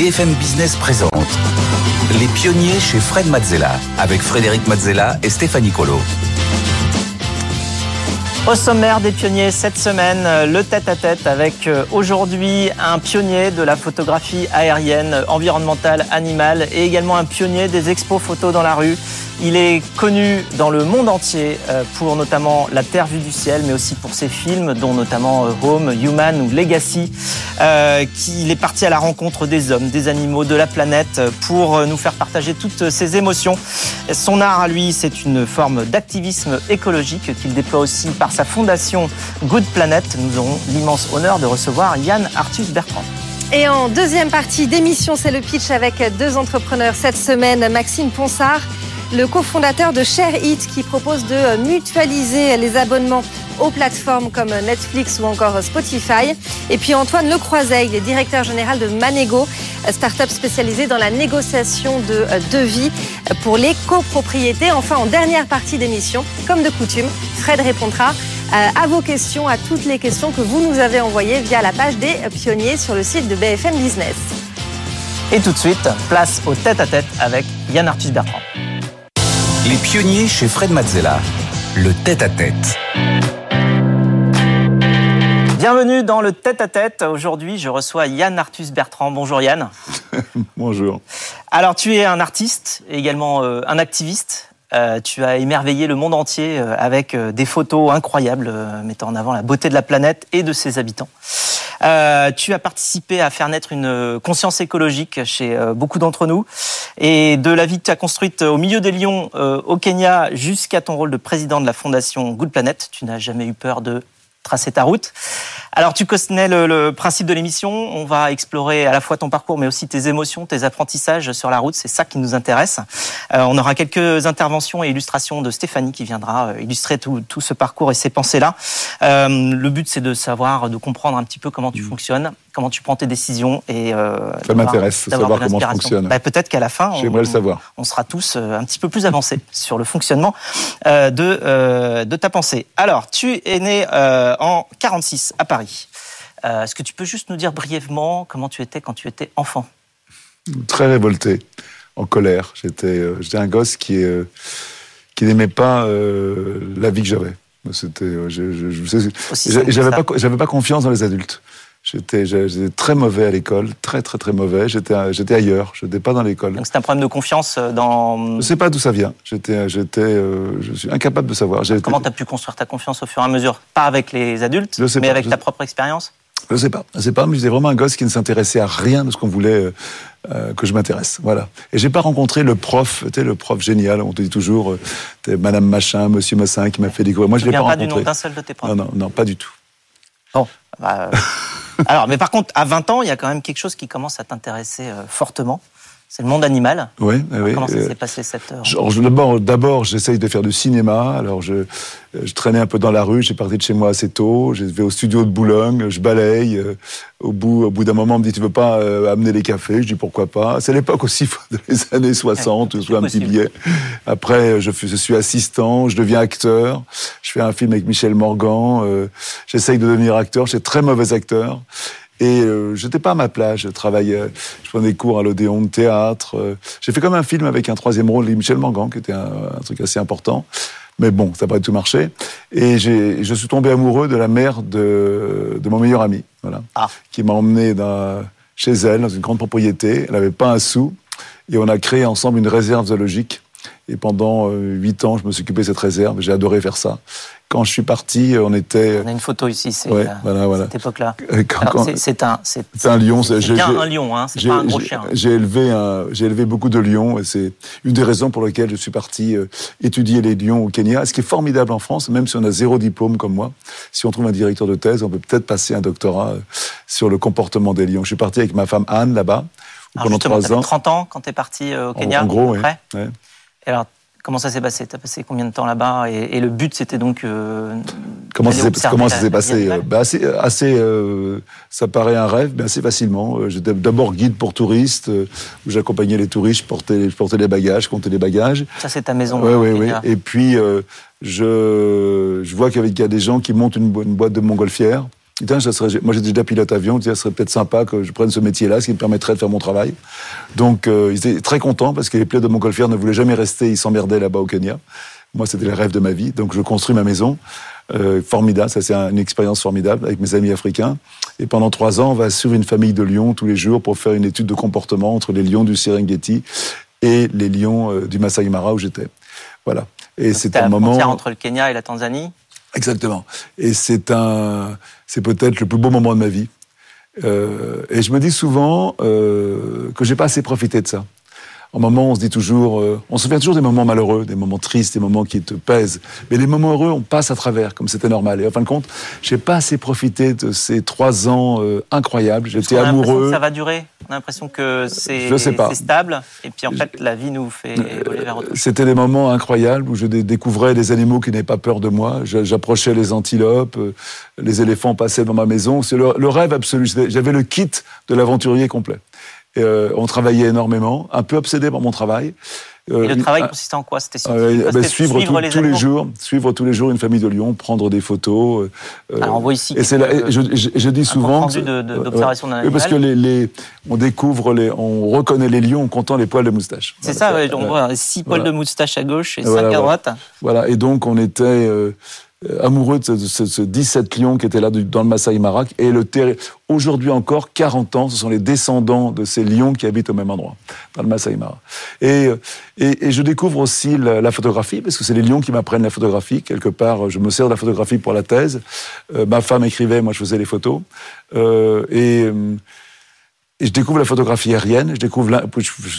BFM Business présente Les pionniers chez Fred Mazzella avec Frédéric Mazzella et Stéphanie Colo. Au sommaire des pionniers cette semaine, le tête-à-tête avec euh, aujourd'hui un pionnier de la photographie aérienne, environnementale, animale et également un pionnier des expos photos dans la rue. Il est connu dans le monde entier euh, pour notamment La Terre vue du ciel, mais aussi pour ses films, dont notamment euh, Home, Human ou Legacy. Euh, il est parti à la rencontre des hommes, des animaux, de la planète pour nous faire partager toutes ses émotions. Son art à lui, c'est une forme d'activisme écologique qu'il déploie aussi par sa fondation Good Planet. Nous aurons l'immense honneur de recevoir Yann Arthus Bertrand. Et en deuxième partie d'émission, c'est le pitch avec deux entrepreneurs cette semaine, Maxime Ponsard le cofondateur de ShareIt qui propose de mutualiser les abonnements aux plateformes comme Netflix ou encore Spotify. Et puis Antoine Lecroiset, il est directeur général de Manego, start-up spécialisée dans la négociation de devis pour les copropriétés. Enfin, en dernière partie d'émission, comme de coutume, Fred répondra à vos questions, à toutes les questions que vous nous avez envoyées via la page des pionniers sur le site de BFM Business. Et tout de suite, place au tête-à-tête avec Yann Arthus Bertrand. Les pionniers chez Fred Mazzella, le tête-à-tête. Bienvenue dans le tête-à-tête. Aujourd'hui, je reçois Yann Arthus Bertrand. Bonjour Yann. Bonjour. Alors, tu es un artiste, également euh, un activiste. Euh, tu as émerveillé le monde entier euh, avec des photos incroyables mettant en avant la beauté de la planète et de ses habitants. Euh, tu as participé à faire naître une conscience écologique chez euh, beaucoup d'entre nous. Et de la vie que tu as construite au milieu des lions euh, au Kenya jusqu'à ton rôle de président de la fondation Good Planet, tu n'as jamais eu peur de tracer ta route. Alors tu connais le, le principe de l'émission, on va explorer à la fois ton parcours mais aussi tes émotions, tes apprentissages sur la route, c'est ça qui nous intéresse. Euh, on aura quelques interventions et illustrations de Stéphanie qui viendra euh, illustrer tout, tout ce parcours et ces pensées-là. Euh, le but c'est de savoir, de comprendre un petit peu comment tu mmh. fonctionnes, comment tu prends tes décisions et euh, ça m'intéresse de savoir comment je fonctionne. Bah, Peut-être qu'à la fin, j'aimerais le savoir. On sera tous un petit peu plus avancés sur le fonctionnement de de ta pensée. Alors, tu es né euh, en 46 à Paris. Euh, Est-ce que tu peux juste nous dire brièvement comment tu étais quand tu étais enfant? Très révolté, en colère. J'étais euh, un gosse qui qui n'aimait pas la vie que j'avais. C'était, je, je, je, j'avais pas, j'avais pas confiance dans les adultes. J'étais, très mauvais à l'école, très très très mauvais. J'étais, j'étais ailleurs, je n'étais pas dans l'école. Donc c'est un problème de confiance euh, dans. Je ne sais pas d'où ça vient. J'étais, j'étais, euh, je suis incapable de savoir. Comment tu as pu construire ta confiance au fur et à mesure? Pas avec les adultes, mais avec ta propre expérience? Je ne sais pas. Je sais pas, mais j'étais vraiment un gosse qui ne s'intéressait à rien de ce qu'on voulait euh, que je m'intéresse. Voilà. Et j'ai pas rencontré le prof, tu sais, le prof génial. On te dit toujours, euh, Madame Machin, Monsieur Massin qui m'a fait découvrir. Moi, je l'ai pas, pas rencontré. du nom d'un seul de tes profs? Non, non, non, pas du tout. Bon. Bah, Alors, mais par contre, à 20 ans, il y a quand même quelque chose qui commence à t'intéresser euh, fortement. C'est le monde animal. Oui, oui. Comment ça s'est passé cette heure D'abord, j'essaye de faire du cinéma. Alors, je, je traînais un peu dans la rue. J'ai parti de chez moi assez tôt. Je vais au studio de Boulogne. Je balaye. Euh, au bout, au bout d'un moment, on me dit tu veux pas euh, amener les cafés? Je dis pourquoi pas? C'est l'époque aussi des années 60. je un petit billet. Après, je, je, suis assistant. Je deviens acteur. Je fais un film avec Michel Morgan. Euh, J'essaye de devenir acteur. Je suis très mauvais acteur. Et euh, j'étais pas à ma place. Je travaillais, je prenais cours à l'Odéon de théâtre. Euh, j'ai fait comme un film avec un troisième rôle, Michel Morgan, qui était un, un truc assez important. Mais bon, ça n'a pas tout marché. Et je suis tombé amoureux de la mère de, de mon meilleur ami, voilà, ah. qui m'a emmené dans, chez elle, dans une grande propriété. Elle n'avait pas un sou. Et on a créé ensemble une réserve zoologique. Et pendant euh, huit ans, je me suis occupé de cette réserve. J'ai adoré faire ça. Quand je suis parti, on était. On a une photo ici, c'est ouais, voilà, voilà. cette époque-là. C'est un, c'est un lion. C'est bien un lion, hein. C'est pas un gros chien. J'ai élevé, un, j'ai élevé beaucoup de lions, et c'est une des raisons pour lesquelles je suis parti euh, étudier les lions au Kenya. Ce qui est formidable en France, même si on a zéro diplôme comme moi, si on trouve un directeur de thèse, on peut peut-être passer un doctorat euh, sur le comportement des lions. Je suis parti avec ma femme Anne là-bas pendant trois ans. 30 ans quand tu es parti euh, au Kenya. En, en gros, oui. Ouais. Et alors, Comment ça s'est passé? Tu as passé combien de temps là-bas? Et, et, le but, c'était donc. Euh, comment ça s'est passé bah, assez, assez euh, Ça paraît un rêve, mais assez facilement. J'étais d'abord guide pour touristes, où j'accompagnais les touristes, je portais, je portais les bagages, comptais les bagages. Ça, c'est ta maison. Oui, oui, oui. Et puis, euh, je, je vois qu'il y a des gens qui montent une, une boîte de montgolfière Putain, ça serait, moi j'étais déjà pilote avion, ça serait peut-être sympa que je prenne ce métier-là, ce qui me permettrait de faire mon travail. Donc euh, ils étaient très contents parce que les pilotes de Montgolfière ne voulaient jamais rester, ils s'emmerdaient là-bas au Kenya. Moi c'était le rêve de ma vie, donc je construis ma maison. Euh, formidable, ça c'est une expérience formidable avec mes amis africains. Et pendant trois ans, on va suivre une famille de lions tous les jours pour faire une étude de comportement entre les lions du Serengeti et les lions euh, du Masai Mara où j'étais. Voilà. Et c'est un moment entre le Kenya et la Tanzanie. Exactement. Et c'est un, c'est peut-être le plus beau moment de ma vie. Euh, et je me dis souvent euh, que j'ai pas assez profité de ça. En moment, on se dit toujours, euh, on se souvient toujours des moments malheureux, des moments tristes, des moments qui te pèsent. Mais les moments heureux, on passe à travers, comme c'était normal. Et en fin de compte, j'ai pas assez profité de ces trois ans euh, incroyables. J'étais amoureux. Que ça va durer. On a l'impression que c'est stable. Et puis en fait, la vie nous fait évoluer vers autre chose. C'était des moments incroyables où je découvrais des animaux qui n'avaient pas peur de moi. J'approchais les antilopes, euh, les éléphants passaient dans ma maison. C'est le, le rêve absolu. J'avais le kit de l'aventurier complet. Euh, on travaillait énormément, un peu obsédé par mon travail. Euh, et le travail consistait en quoi? C'était euh, ben, suivre, tous les jours, suivre tous les jours une famille de lions, prendre des photos. Alors on voit ici. Et c'est je, je, dis souvent. d'observation. Parce que les, on découvre, les, on reconnaît les lions en comptant les poils de moustache. C'est ça, on voit six poils de moustache à gauche et cinq à droite. Voilà, et donc on était amoureux de ce, ce, 17 lions qui étaient là dans le Masai Mara. Et le aujourd'hui encore, 40 ans, ce sont les descendants de ces lions qui habitent au même endroit, dans le Masai Mara. Et, euh, et, et je découvre aussi la, photographie, parce que c'est les lions qui m'apprennent la photographie. Quelque part, je me sers de la photographie pour la thèse. Euh, ma femme écrivait, moi je faisais les photos. Euh, et... Et je découvre la photographie aérienne, je découvre la,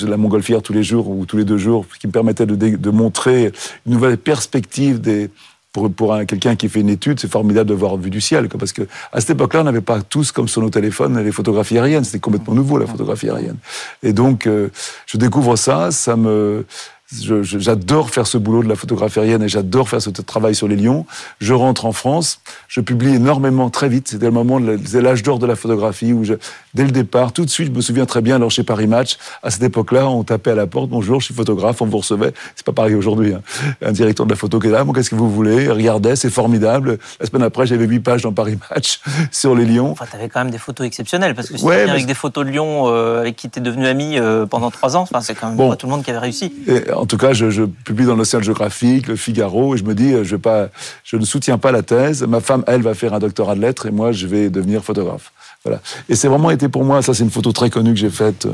la montgolfière tous les jours ou tous les deux jours, ce qui me permettait de, de montrer une nouvelle perspective des, pour, pour quelqu'un qui fait une étude, c'est formidable de voir vue du ciel. Parce que à cette époque-là, on n'avait pas tous, comme sur nos téléphones, les photographies aériennes. C'était complètement nouveau, la photographie aérienne. Et donc, euh, je découvre ça, ça me, J'adore faire ce boulot de la photographie aérienne et j'adore faire ce travail sur les lions. Je rentre en France, je publie énormément très vite. C'était le moment, c'est l'âge d'or de la photographie où je, dès le départ, tout de suite, je me souviens très bien, alors chez Paris Match, à cette époque-là, on tapait à la porte, bonjour, je suis photographe, on vous recevait. C'est pas pareil aujourd'hui. Hein. Un directeur de la photo qui est là, bon, qu'est-ce que vous voulez? Regardez, c'est formidable. La semaine après, j'avais huit pages dans Paris Match sur les lions. Enfin, t'avais quand même des photos exceptionnelles parce que si ouais, avec des photos de lions euh, avec qui t'es devenu ami euh, pendant trois ans, enfin, c'est quand même pas tout le monde qui avait réussi. Et, en tout cas, je, je publie dans l'Océan géographique, le Figaro, et je me dis, euh, je, vais pas, je ne soutiens pas la thèse. Ma femme, elle, va faire un doctorat de lettres, et moi, je vais devenir photographe. Voilà. Et c'est vraiment été pour moi, ça c'est une photo très connue que j'ai faite, euh,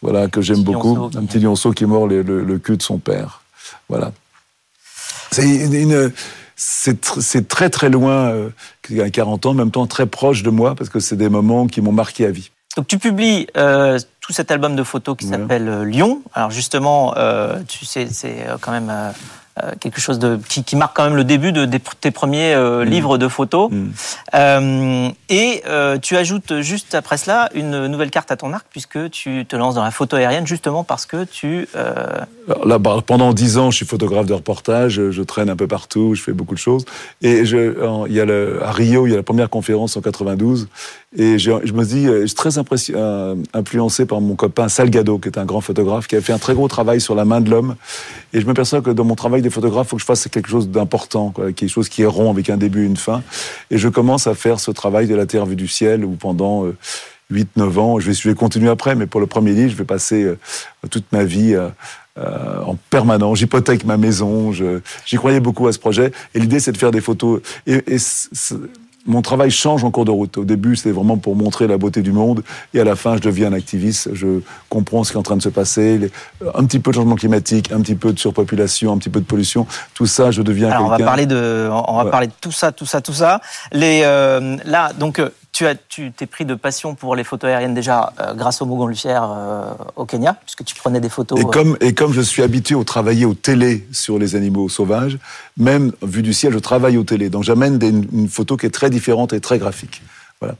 voilà, que j'aime beaucoup. Un petit lionceau qui est mort le, le, cul de son père. Voilà. C'est une, c'est très très loin, euh, il y a 40 ans, en même temps très proche de moi, parce que c'est des moments qui m'ont marqué à vie. Donc tu publies euh, tout cet album de photos qui s'appelle euh, Lyon. Alors justement, euh, tu sais, c'est quand même euh, quelque chose de, qui, qui, marque quand même le début de, tes premiers euh, mm. livres de photos. Mm. Euh, et tu ajoutes juste après cela une nouvelle carte à ton arc puisque tu te lances dans la photo aérienne justement parce que tu... Là, bah, pendant dix ans, je suis photographe de reportage, je traîne un peu partout, je fais beaucoup de choses. Et je, il y a le, à Rio, il y a la première conférence en 92 et je, me dis, je suis très influencé par mon copain Salgado, qui est un grand photographe, qui a fait un très gros travail sur la main de l'homme. Et je m'aperçois que dans mon travail de photographe, il faut que je fasse quelque chose d'important, quelque chose qui est rond avec un début et une fin. Et je commence à faire ce travail de la Terre vue du ciel, où pendant 8-9 euh, ans, je vais, je vais, continuer après, mais pour le premier livre, je vais passer euh, toute ma vie euh, en permanence. J'hypothèque ma maison. J'y croyais beaucoup à ce projet. Et l'idée, c'est de faire des photos. Et, et mon travail change en cours de route. Au début, c'était vraiment pour montrer la beauté du monde, et à la fin, je deviens un activiste. Je comprends ce qui est en train de se passer, un petit peu de changement climatique, un petit peu de surpopulation, un petit peu de pollution. Tout ça, je deviens. Alors, on va parler de, on va parler de tout ça, tout ça, tout ça. Les, euh, là, donc, euh, tu as, tu t'es pris de passion pour les photos aériennes déjà euh, grâce au montgolfière euh, au Kenya, puisque tu prenais des photos. Et comme, et comme je suis habitué au travailler au télé sur les animaux sauvages, même vu du ciel, je travaille au télé. Donc j'amène une photo qui est très différente et très graphique. Voilà.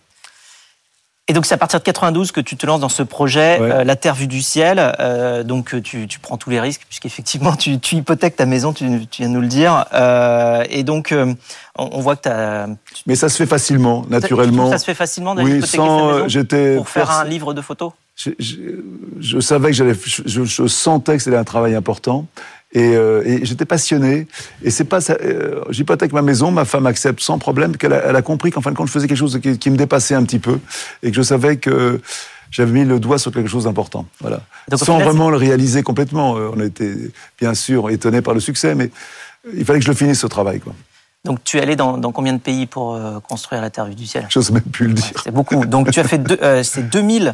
Et donc c'est à partir de 92 que tu te lances dans ce projet, euh, La Terre vue du ciel. Euh, donc tu, tu, prends tous les risques puisqu'effectivement tu, tu hypothèques ta maison, tu, tu viens de nous le dire. Euh, et donc on, on, voit que tu as... Mais ça se fait facilement, naturellement. Ça se fait facilement d'aller oui, sans, maison pour faire un livre de photos? Je, je, je, savais que j'allais, je, je, sentais que c'était un travail important. Et, euh, et j'étais passionné. Et c'est pas, euh, j'hypothèque ma maison, ma femme accepte sans problème, qu'elle a, elle a compris qu'en fin de compte, je faisais quelque chose qui, qui, me dépassait un petit peu et que je savais que j'avais mis le doigt sur quelque chose d'important. Voilà. Donc, sans vraiment le réaliser complètement. Euh, on a été bien sûr étonné par le succès, mais il fallait que je le finisse ce travail, quoi. Donc tu es allé dans, dans combien de pays pour euh, construire la Terre vue du ciel? J'ose même plus le dire. c'est beaucoup. Donc tu as fait deux, euh, c'est 2000 euh,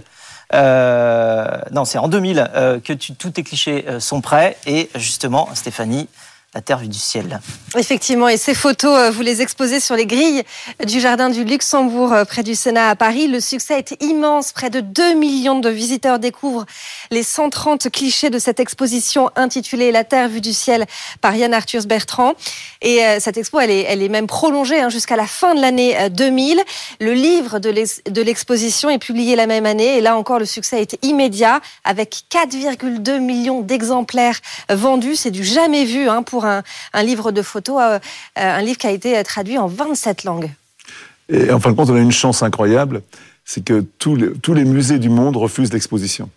non, c'est en 2000 euh, que tous tes clichés euh, sont prêts. Et justement, Stéphanie, la terre vue du ciel. Effectivement, et ces photos, euh, vous les exposez sur les grilles du Jardin du Luxembourg, euh, près du Sénat à Paris. Le succès est immense. Près de 2 millions de visiteurs découvrent les 130 clichés de cette exposition intitulée La Terre vue du ciel par Yann Arthus Bertrand. Et euh, cette expo, elle est, elle est même prolongée hein, jusqu'à la fin de l'année 2000. Le livre de l'exposition est publié la même année. Et là encore, le succès est immédiat, avec 4,2 millions d'exemplaires vendus. C'est du jamais vu hein, un, livre de photos, euh, un livre qui a été traduit en 27 langues. Et en fin de compte, on a une chance incroyable, c'est que tous les musées du monde refusent l'exposition.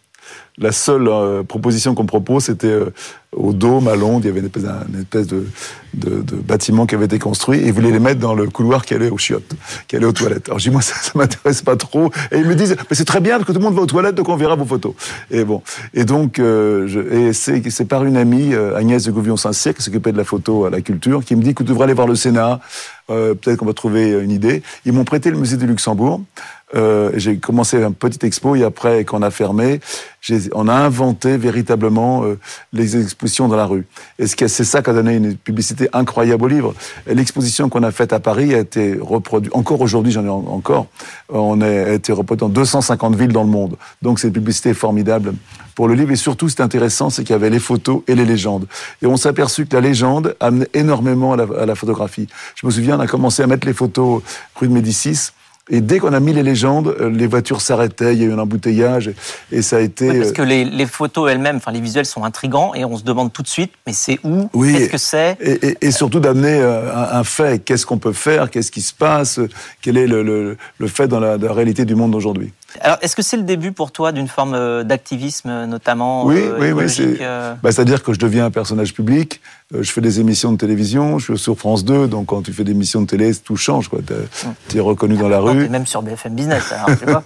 La seule euh, proposition qu'on propose, c'était euh, au Dôme à Londres. Il y avait une espèce, de, bâtiment qui avait été construit et ils voulaient les mettre dans le couloir qui allait aux chiottes, qui allait aux toilettes. Alors je dis moi ça, ça m'intéresse pas trop. Et ils me disent mais c'est très bien parce que tout le monde va aux toilettes donc on verra vos photos. Et bon et donc euh, c'est par une amie euh, Agnès de Gouvion-Saint-Cyr qui s'occupait de la photo à la culture qui me dit que tu devrais aller voir le Sénat. Peut-être qu'on va trouver une idée. Ils m'ont prêté le musée du Luxembourg. Euh, j'ai commencé un petit expo et après qu'on a fermé, on a inventé véritablement euh, les expositions dans la rue. Et c'est ça qui a donné une publicité incroyable au livre. L'exposition qu'on a faite à Paris a été reproduite, encore aujourd'hui j'en ai encore, on a été reproduite dans 250 villes dans le monde. Donc c'est une publicité formidable pour le livre. Et surtout, c'est intéressant, c'est qu'il y avait les photos et les légendes. Et on s'est aperçu que la légende amenait énormément à la, à la, photographie. Je me souviens, on a commencé à mettre les photos rue de Médicis. Et dès qu'on a mis les légendes, euh, les voitures s'arrêtaient, il y a eu un embouteillage, et ça a été... Oui, parce que les, les photos elles-mêmes, enfin les visuels sont intrigants, et on se demande tout de suite, mais c'est où? Oui, Qu'est-ce que c'est? et, et, et, surtout d'amener euh, un, un fait, qu'est-ce qu'on peut faire, qu'est-ce qui se passe, quel est le, le, le fait dans la, dans la réalité du monde d'aujourd'hui? Alors, est-ce que c'est le début pour toi d'une forme euh, d'activisme, notamment Oui, euh, oui, oui. C'est, euh... bah, c'est-à-dire que je deviens un personnage public. Euh, je fais des émissions de télévision. Je suis sur France 2, donc quand tu fais des émissions de télé, tout change. Quoi. Tu es reconnu dans la rue. même sur BFM Business. Alors, tu vois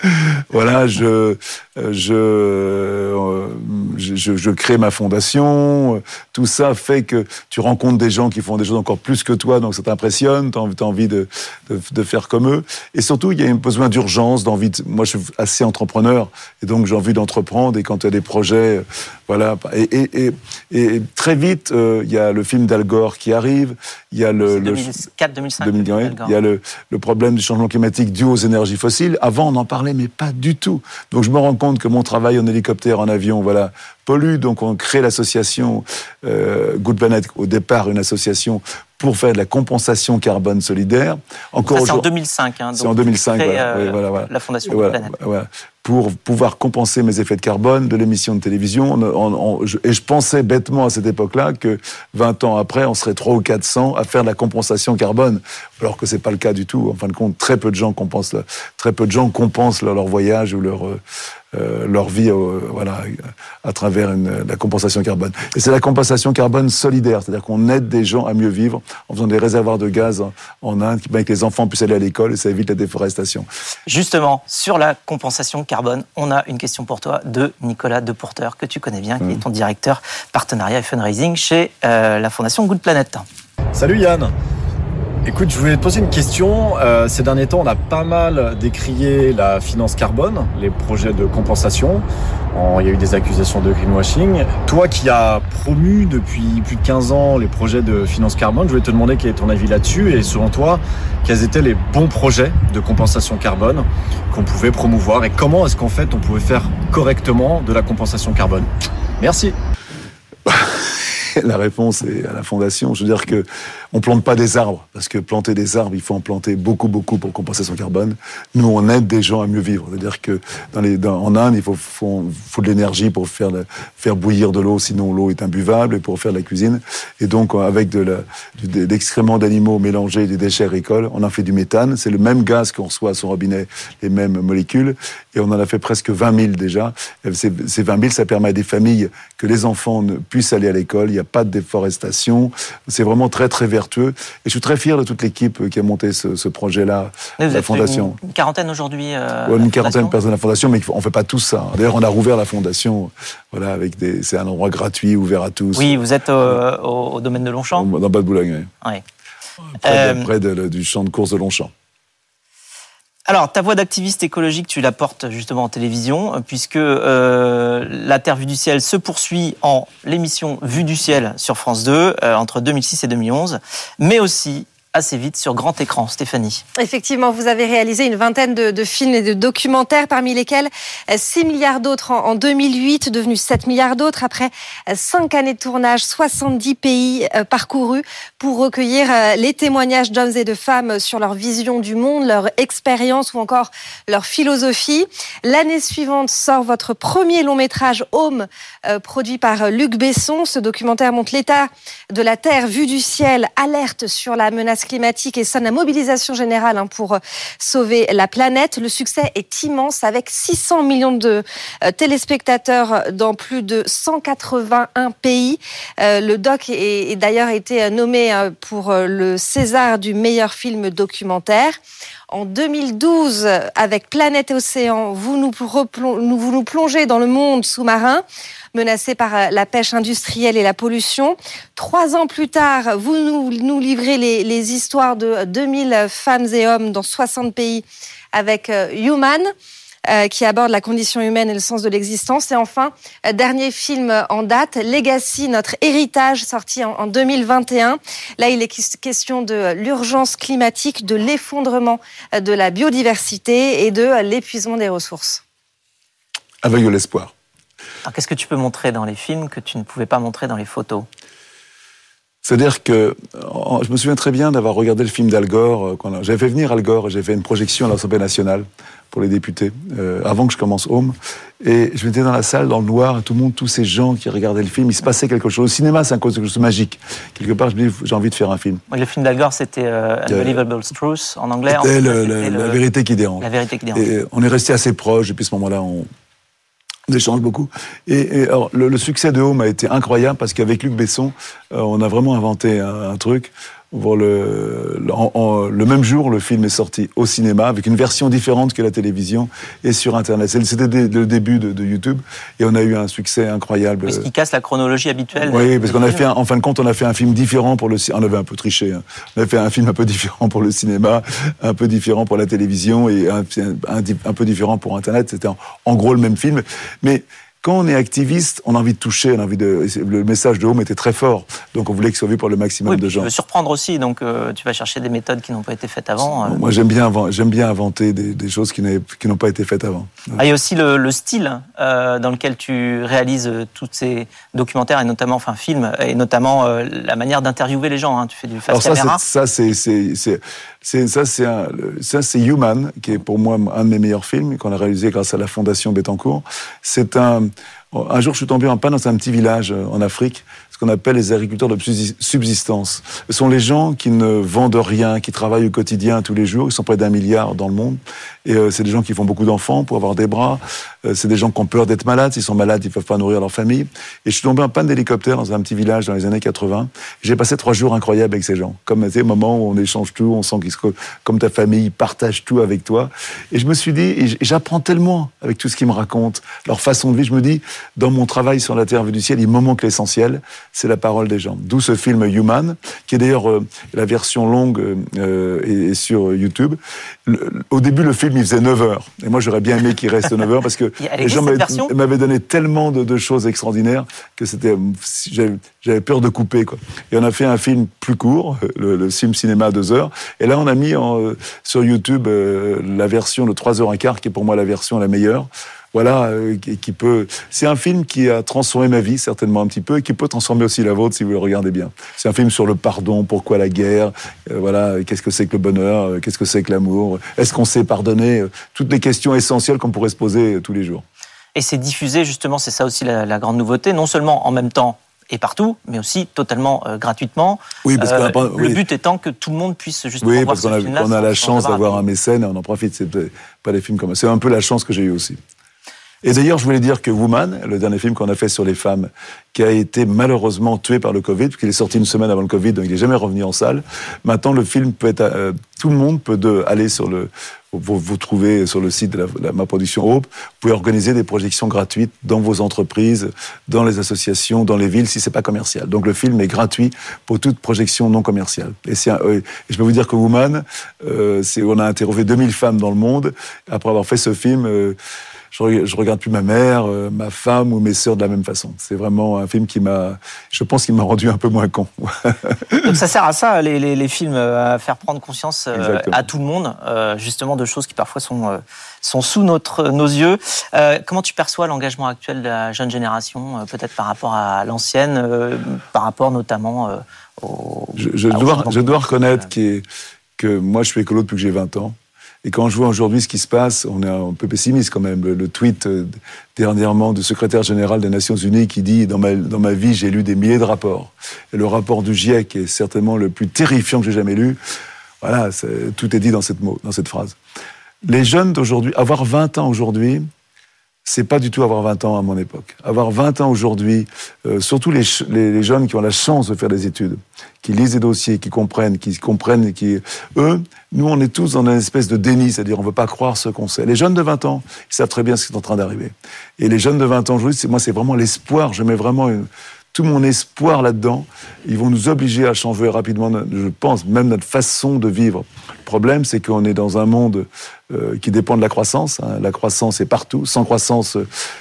voilà, je, je, je, je, crée ma fondation. Tout ça fait que tu rencontres des gens qui font des choses encore plus que toi, donc ça t'impressionne. Tu as envie de, de, de faire comme eux. Et surtout, il y a un besoin d'urgence, d'envie de moi, je suis assez entrepreneur et donc j'ai envie d'entreprendre. Et quand il y a des projets, voilà. Et, et, et, et très vite, euh, il y a le film d'Al Gore qui arrive. Il y a le, 2004, 2005. 2005 il y a le, le, problème du changement climatique dû aux énergies fossiles. Avant, on en parlait, mais pas du tout. Donc, je me rends compte que mon travail en hélicoptère, en avion, voilà, pollue. Donc, on crée l'association euh, Good Planet. Au départ, une association pour faire de la compensation carbone solidaire. Encore c'est en 2005. Hein, c'est en 2005. Voilà, euh, voilà, voilà. La Fondation Planète. Voilà. Pour pouvoir compenser mes effets de carbone de l'émission de télévision. On, on, on, je, et je pensais bêtement à cette époque-là que 20 ans après, on serait 3 ou 400 à faire de la compensation carbone. Alors que c'est pas le cas du tout. En fin de compte, très peu de gens compensent, très peu de gens compensent leur, leur voyage ou leur, euh, leur vie euh, voilà, à travers une, la compensation carbone. Et c'est la compensation carbone solidaire, c'est-à-dire qu'on aide des gens à mieux vivre en faisant des réservoirs de gaz en, en Inde, ben, que les enfants puissent aller à l'école et ça évite la déforestation. Justement, sur la compensation carbone, on a une question pour toi de Nicolas Deporteur, que tu connais bien, qui mmh. est ton directeur partenariat et fundraising chez euh, la Fondation Good Planet. Salut Yann Écoute, je voulais te poser une question. Euh, ces derniers temps, on a pas mal décrié la finance carbone, les projets de compensation. Il y a eu des accusations de greenwashing. Toi qui as promu depuis plus de 15 ans les projets de finance carbone, je voulais te demander quel est ton avis là-dessus et selon toi, quels étaient les bons projets de compensation carbone qu'on pouvait promouvoir et comment est-ce qu'en fait on pouvait faire correctement de la compensation carbone? Merci. la réponse est à la fondation. Je veux dire que On plante pas des arbres, parce que planter des arbres, il faut en planter beaucoup, beaucoup pour compenser son carbone. Nous, on aide des gens à mieux vivre. C'est-à-dire que en Inde, il faut, de l'énergie pour faire, bouillir de l'eau, sinon l'eau est imbuvable, et pour faire de la cuisine. Et donc, avec de d'animaux mélangés des déchets agricoles, on en fait du méthane. C'est le même gaz qu'on reçoit à son robinet, les mêmes molécules. Et on en a fait presque 20 000 déjà. Ces, ces 20 000, ça permet à des familles que les enfants ne puissent aller à l'école. Il n'y a pas de déforestation. C'est vraiment très, très vertueux. Et je suis très fier de toute l'équipe qui a monté ce, projet-là, la fondation. Une, quarantaine aujourd'hui. Euh, une quarantaine de personnes à la fondation, mais on ne fait pas tout ça. D'ailleurs, on a rouvert la fondation. Voilà, avec des, c'est un endroit gratuit, ouvert à tous. Oui, vous êtes au, domaine de Longchamp. Dans Bas-de-Boulogne, oui. Près, euh, du champ de course de Longchamp. Alors, ta voix d'activiste écologique, tu la portes justement en télévision, puisque euh, La Terre vue du ciel se poursuit en l'émission Vue du ciel sur France 2 euh, entre 2006 et 2011, mais aussi assez vite sur grand écran. Stéphanie. Effectivement, vous avez réalisé une vingtaine de, films et de documentaires, parmi lesquels 6 milliards d'autres en, 2008, devenus 7 milliards d'autres après 5 années de tournage, 70 pays euh, parcourus pour recueillir euh, les témoignages d'hommes et de femmes sur leur vision du monde, leur expérience ou encore leur philosophie. L'année suivante sort votre premier long métrage Home, euh, produit par Luc Besson. Ce documentaire montre l'état de la Terre vue du ciel, alerte sur la menace climatique et sonne la mobilisation générale hein, pour euh, sauver la planète. Le succès est immense avec 600 millions de euh, téléspectateurs dans plus de 181 pays. Euh, le doc est, d'ailleurs été nommé pour le César du meilleur film documentaire. En 2012, avec Planète et Océan, vous nous, vous nous plongez dans le monde sous-marin menacés par euh, la pêche industrielle et la pollution. Trois ans plus tard, vous nous, livrez les, histoires de 2000 femmes et hommes dans 60 pays avec euh, Human. Euh, qui aborde la condition humaine et le sens de l'existence. Et enfin, dernier film en date, Legacy, notre héritage, sorti en, en 2021. Là, il est question de l'urgence climatique, de l'effondrement de la biodiversité et de l'épuisement des ressources. Avec de l'espoir. Qu'est-ce que tu peux montrer dans les films que tu ne pouvais pas montrer dans les photos c'est-à-dire que je me souviens très bien d'avoir regardé le film d'Al Gore. Euh, j'avais fait venir Al Gore et j'ai fait une projection à l'Assemblée nationale pour les députés euh, avant que je commence Home. Et je m'étais dans la salle, dans le noir, et tout le monde, tous ces gens qui regardaient le film, il se passait quelque chose. Au cinéma, c'est quelque chose de magique. Quelque part, je me dis, j'ai envie de faire un film. le film d'Al Gore, c'était euh, Unbelievable Truth en anglais. C'était la, vérité qui dérange. La vérité qui dérange. Et on est resté assez proches. Et puis, à ce moment-là, on, on échange beaucoup. Et, alors, le, succès de Home a été incroyable parce qu'avec Luc Besson, euh, on a vraiment inventé un truc le, le même jour, le film est sorti au cinéma avec une version différente que la télévision et sur Internet. C'était le début de, YouTube et on a eu un succès incroyable. Ce qui casse la chronologie habituelle. Oui, parce qu'on a fait, en fin de compte, on a fait un film différent pour le. On avait un peu triché. Hein. On a fait un film un peu différent pour le cinéma, un peu différent pour la télévision et un, un, peu différent pour Internet. C'était en, en gros le même film, mais quand on est activiste, on a envie de toucher, on a envie de. Le message de Home était très fort, donc on voulait qu'il soit vu par le maximum de gens. Tu veux surprendre aussi, donc euh, tu vas chercher des méthodes qui n'ont pas été faites avant. Euh. Moi, j'aime bien, j'aime bien inventer des, choses qui n'ont pas été faites avant. Ah, il y a aussi le, style euh, dans lequel tu réalises tous ces documentaires et notamment, enfin, films, et notamment la manière d'interviewer les gens. Hein. Tu fais du face caméra. Ça, c'est ça, c'est ça, c'est Human, qui est pour moi un de mes meilleurs films qu'on a réalisé grâce à la Fondation Bettencourt. C'est un un jour, je suis tombé en panne dans un petit village euh, en Afrique qu'on appelle les agriculteurs de subsistance. Ce sont les gens qui ne vendent rien, qui travaillent au quotidien tous les jours. Ils sont près d'un milliard dans le monde. Et euh, c'est des gens qui font beaucoup d'enfants pour avoir des bras. Euh, c'est des gens qui ont peur d'être malades. S'ils sont malades, ils peuvent pas nourrir leur famille. Et je suis tombé en panne d'hélicoptère dans un petit village dans les années 80. J'ai passé trois jours incroyables avec ces gens. Comme des moments où on échange tout, on sent qu'ils comme ta famille, ils partagent tout avec toi. Et je me suis dit, et j'apprends tellement avec tout ce qu'ils me racontent, leur façon de vivre. Je me dis, dans mon travail sur la Terre vue du ciel, il me manque l'essentiel c'est la parole des gens. D'où ce film Human, qui est d'ailleurs euh, la version longue est, sur YouTube. au début, le film, il faisait 9 heures. Et moi, j'aurais bien aimé qu'il reste 9 heures parce que les gens m'avaient donné tellement de, choses extraordinaires que c'était, j'avais peur de couper. Quoi. Et on a fait un film plus court, le, le film cinéma 2 heures. Et là, on a mis en, sur YouTube euh, la version de 3 heures et quart, qui est pour moi la version la meilleure voilà, euh, qui, peut. C'est un film qui a transformé ma vie certainement un petit peu et qui peut transformer aussi la vôtre si vous le regardez bien. C'est un film sur le pardon, pourquoi la guerre, euh, voilà, qu'est-ce que c'est que le bonheur, euh, qu'est-ce que c'est que l'amour, est-ce qu'on sait pardonner, toutes les questions essentielles qu'on pourrait se poser tous les jours. Et c'est diffusé justement, c'est ça aussi la, grande nouveauté, non seulement en même temps et partout, mais aussi totalement gratuitement. Oui, parce le but étant que tout le monde puisse justement oui, parce qu'on a, on a la chance d'avoir un mécène et on en profite. C'est pas des films comme ça. C'est un peu la chance que j'ai eue aussi. Et d'ailleurs, je voulais dire que Woman, le dernier film qu'on a fait sur les femmes, qui a été malheureusement tué par le Covid, puisqu'il est sorti une semaine avant le Covid, donc il n'est jamais revenu en salle. Maintenant, le film peut être, euh, tout le monde peut aller sur le, vous, vous trouvez sur le site de, la, ma production Hope, vous pouvez organiser des projections gratuites dans vos entreprises, dans les associations, dans les villes, si c'est pas commercial. Donc le film est gratuit pour toute projection non commerciale. Et, euh, je peux vous dire que Woman, euh, on a interrogé 2000 femmes dans le monde après avoir fait ce film. Je, je regarde plus ma mère, euh, ma femme ou mes sœurs de la même façon. C'est vraiment un film qui m'a, je pense qu'il m'a rendu un peu moins con. Donc ça sert à ça, les, les, les, films, euh, à faire prendre conscience euh, à tout le monde, justement, de choses qui parfois sont, sont sous notre, nos yeux. comment tu perçois l'engagement actuel de la jeune génération, peut-être par rapport à l'ancienne, par rapport notamment au... Je, je, dois, je dois reconnaître que moi, je suis écolo depuis que j'ai 20 ans. Et quand je vois aujourd'hui ce qui se passe, on est un peu pessimiste quand même. Le, tweet euh, dernièrement du secrétaire général des Nations Unies qui dit dans ma, dans ma vie, j'ai lu des milliers de rapports. Et le rapport du GIEC est certainement le plus terrifiant que j'ai jamais lu. Voilà, tout est dit dans cette, mot, dans cette phrase. Les jeunes d'aujourd'hui, avoir 20 ans aujourd'hui, c'est pas du tout avoir 20 ans à mon époque. Avoir 20 ans aujourd'hui, euh, surtout les, les, jeunes qui ont la chance de faire des études, qui lisent des dossiers, qui comprennent, qui comprennent, qui eux, nous on est tous dans une espèce de déni, c'est-à-dire on veut pas croire ce qu'on sait. Les jeunes de 20 ans, ils savent très bien ce qui est en train d'arriver. Et les jeunes de 20 ans aujourd'hui, moi c'est vraiment l'espoir. Je mets vraiment une, tout mon espoir là-dedans. Ils vont nous obliger à changer rapidement, je pense, même notre façon de vivre. Problème, c'est qu'on est dans un monde euh, qui dépend de la croissance. Hein. La croissance est partout. Sans croissance,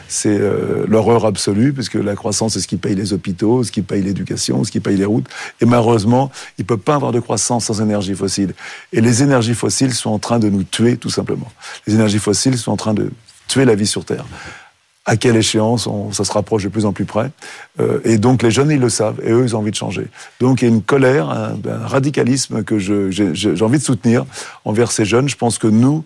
c'est euh, l'horreur absolue, puisque la croissance, c'est ce qui paye les hôpitaux, ce qui paye l'éducation, ce qui paye les routes. Et malheureusement, il ne peut pas avoir de croissance sans énergie fossile. Et les énergies fossiles sont en train de nous tuer, tout simplement. Les énergies fossiles sont en train de tuer la vie sur Terre à quelle échéance on, ça se rapproche de plus en plus près. Euh, et donc les jeunes, ils le savent, et eux, ils ont envie de changer. Donc il y a une colère, un, un radicalisme que j'ai envie de soutenir envers ces jeunes. Je pense que nous,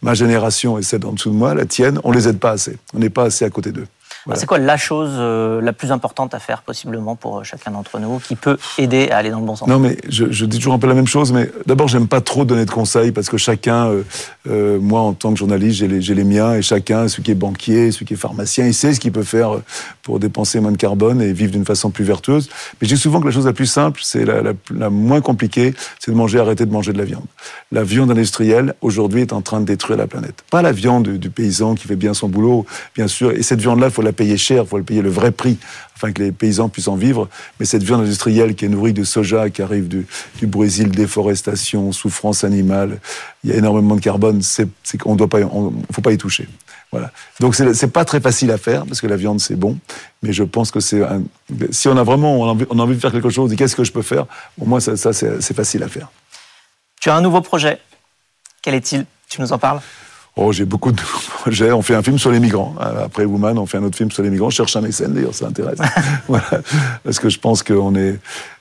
ma génération et celle en dessous de moi, la tienne, on les aide pas assez. On n'est pas assez à côté d'eux. C'est quoi la chose euh, la plus importante à faire possiblement pour euh, chacun d'entre nous qui peut aider à aller dans le bon sens? Non, mais je, je, dis toujours un peu la même chose, mais d'abord, j'aime pas trop donner de conseils parce que chacun, euh, euh moi en tant que journaliste, j'ai les, les, miens et chacun, celui qui est banquier, celui qui est pharmacien, il sait ce qu'il peut faire pour dépenser moins de carbone et vivre d'une façon plus vertueuse. Mais je dis souvent que la chose la plus simple, c'est la, la, la, moins compliquée, c'est de manger, arrêter de manger de la viande. La viande industrielle, aujourd'hui, est en train de détruire la planète. Pas la viande du, du paysan qui fait bien son boulot, bien sûr, et cette viande-là, il faut la payer cher, il faut le payer le vrai prix afin que les paysans puissent en vivre. Mais cette viande industrielle qui est nourrie de soja, qui arrive du, du Brésil, déforestation, souffrance animale, il y a énormément de carbone, c'est on, faut pas y toucher. Voilà. Donc c'est pas très facile à faire parce que la viande c'est bon, mais je pense que c'est si on a vraiment on a, envie, on a envie de faire quelque chose, qu'est-ce que je peux faire? Au moins ça c'est facile à faire. Tu as un nouveau projet? Quel est-il? Tu nous en parles? Oh, j'ai beaucoup de projets. On fait un film sur les migrants. Après Woman, on fait un autre film sur les migrants. Je cherche un mécène, d'ailleurs, ça intéresse. voilà. Parce que je pense qu'on est,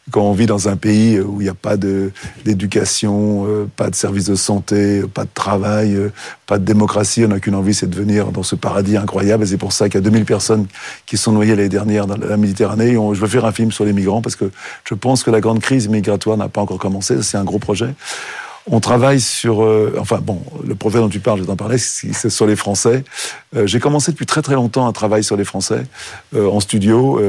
quand on vit dans un pays où il n'y a pas d'éducation, euh, pas de service de santé, pas de travail, euh, pas de démocratie, on n'a qu'une envie, c'est de venir dans ce paradis incroyable. Et c'est pour ça qu'il y a 2000 personnes qui sont noyées l'année dernière dans la Méditerranée. Et je veux faire un film sur les migrants parce que je pense que la grande crise migratoire n'a pas encore commencé. C'est un gros projet. On travaille sur, euh, enfin bon, le projet dont tu parles, je t'en parler, c'est sur les Français. Euh, j'ai commencé depuis très très longtemps un travail sur les Français euh, en studio.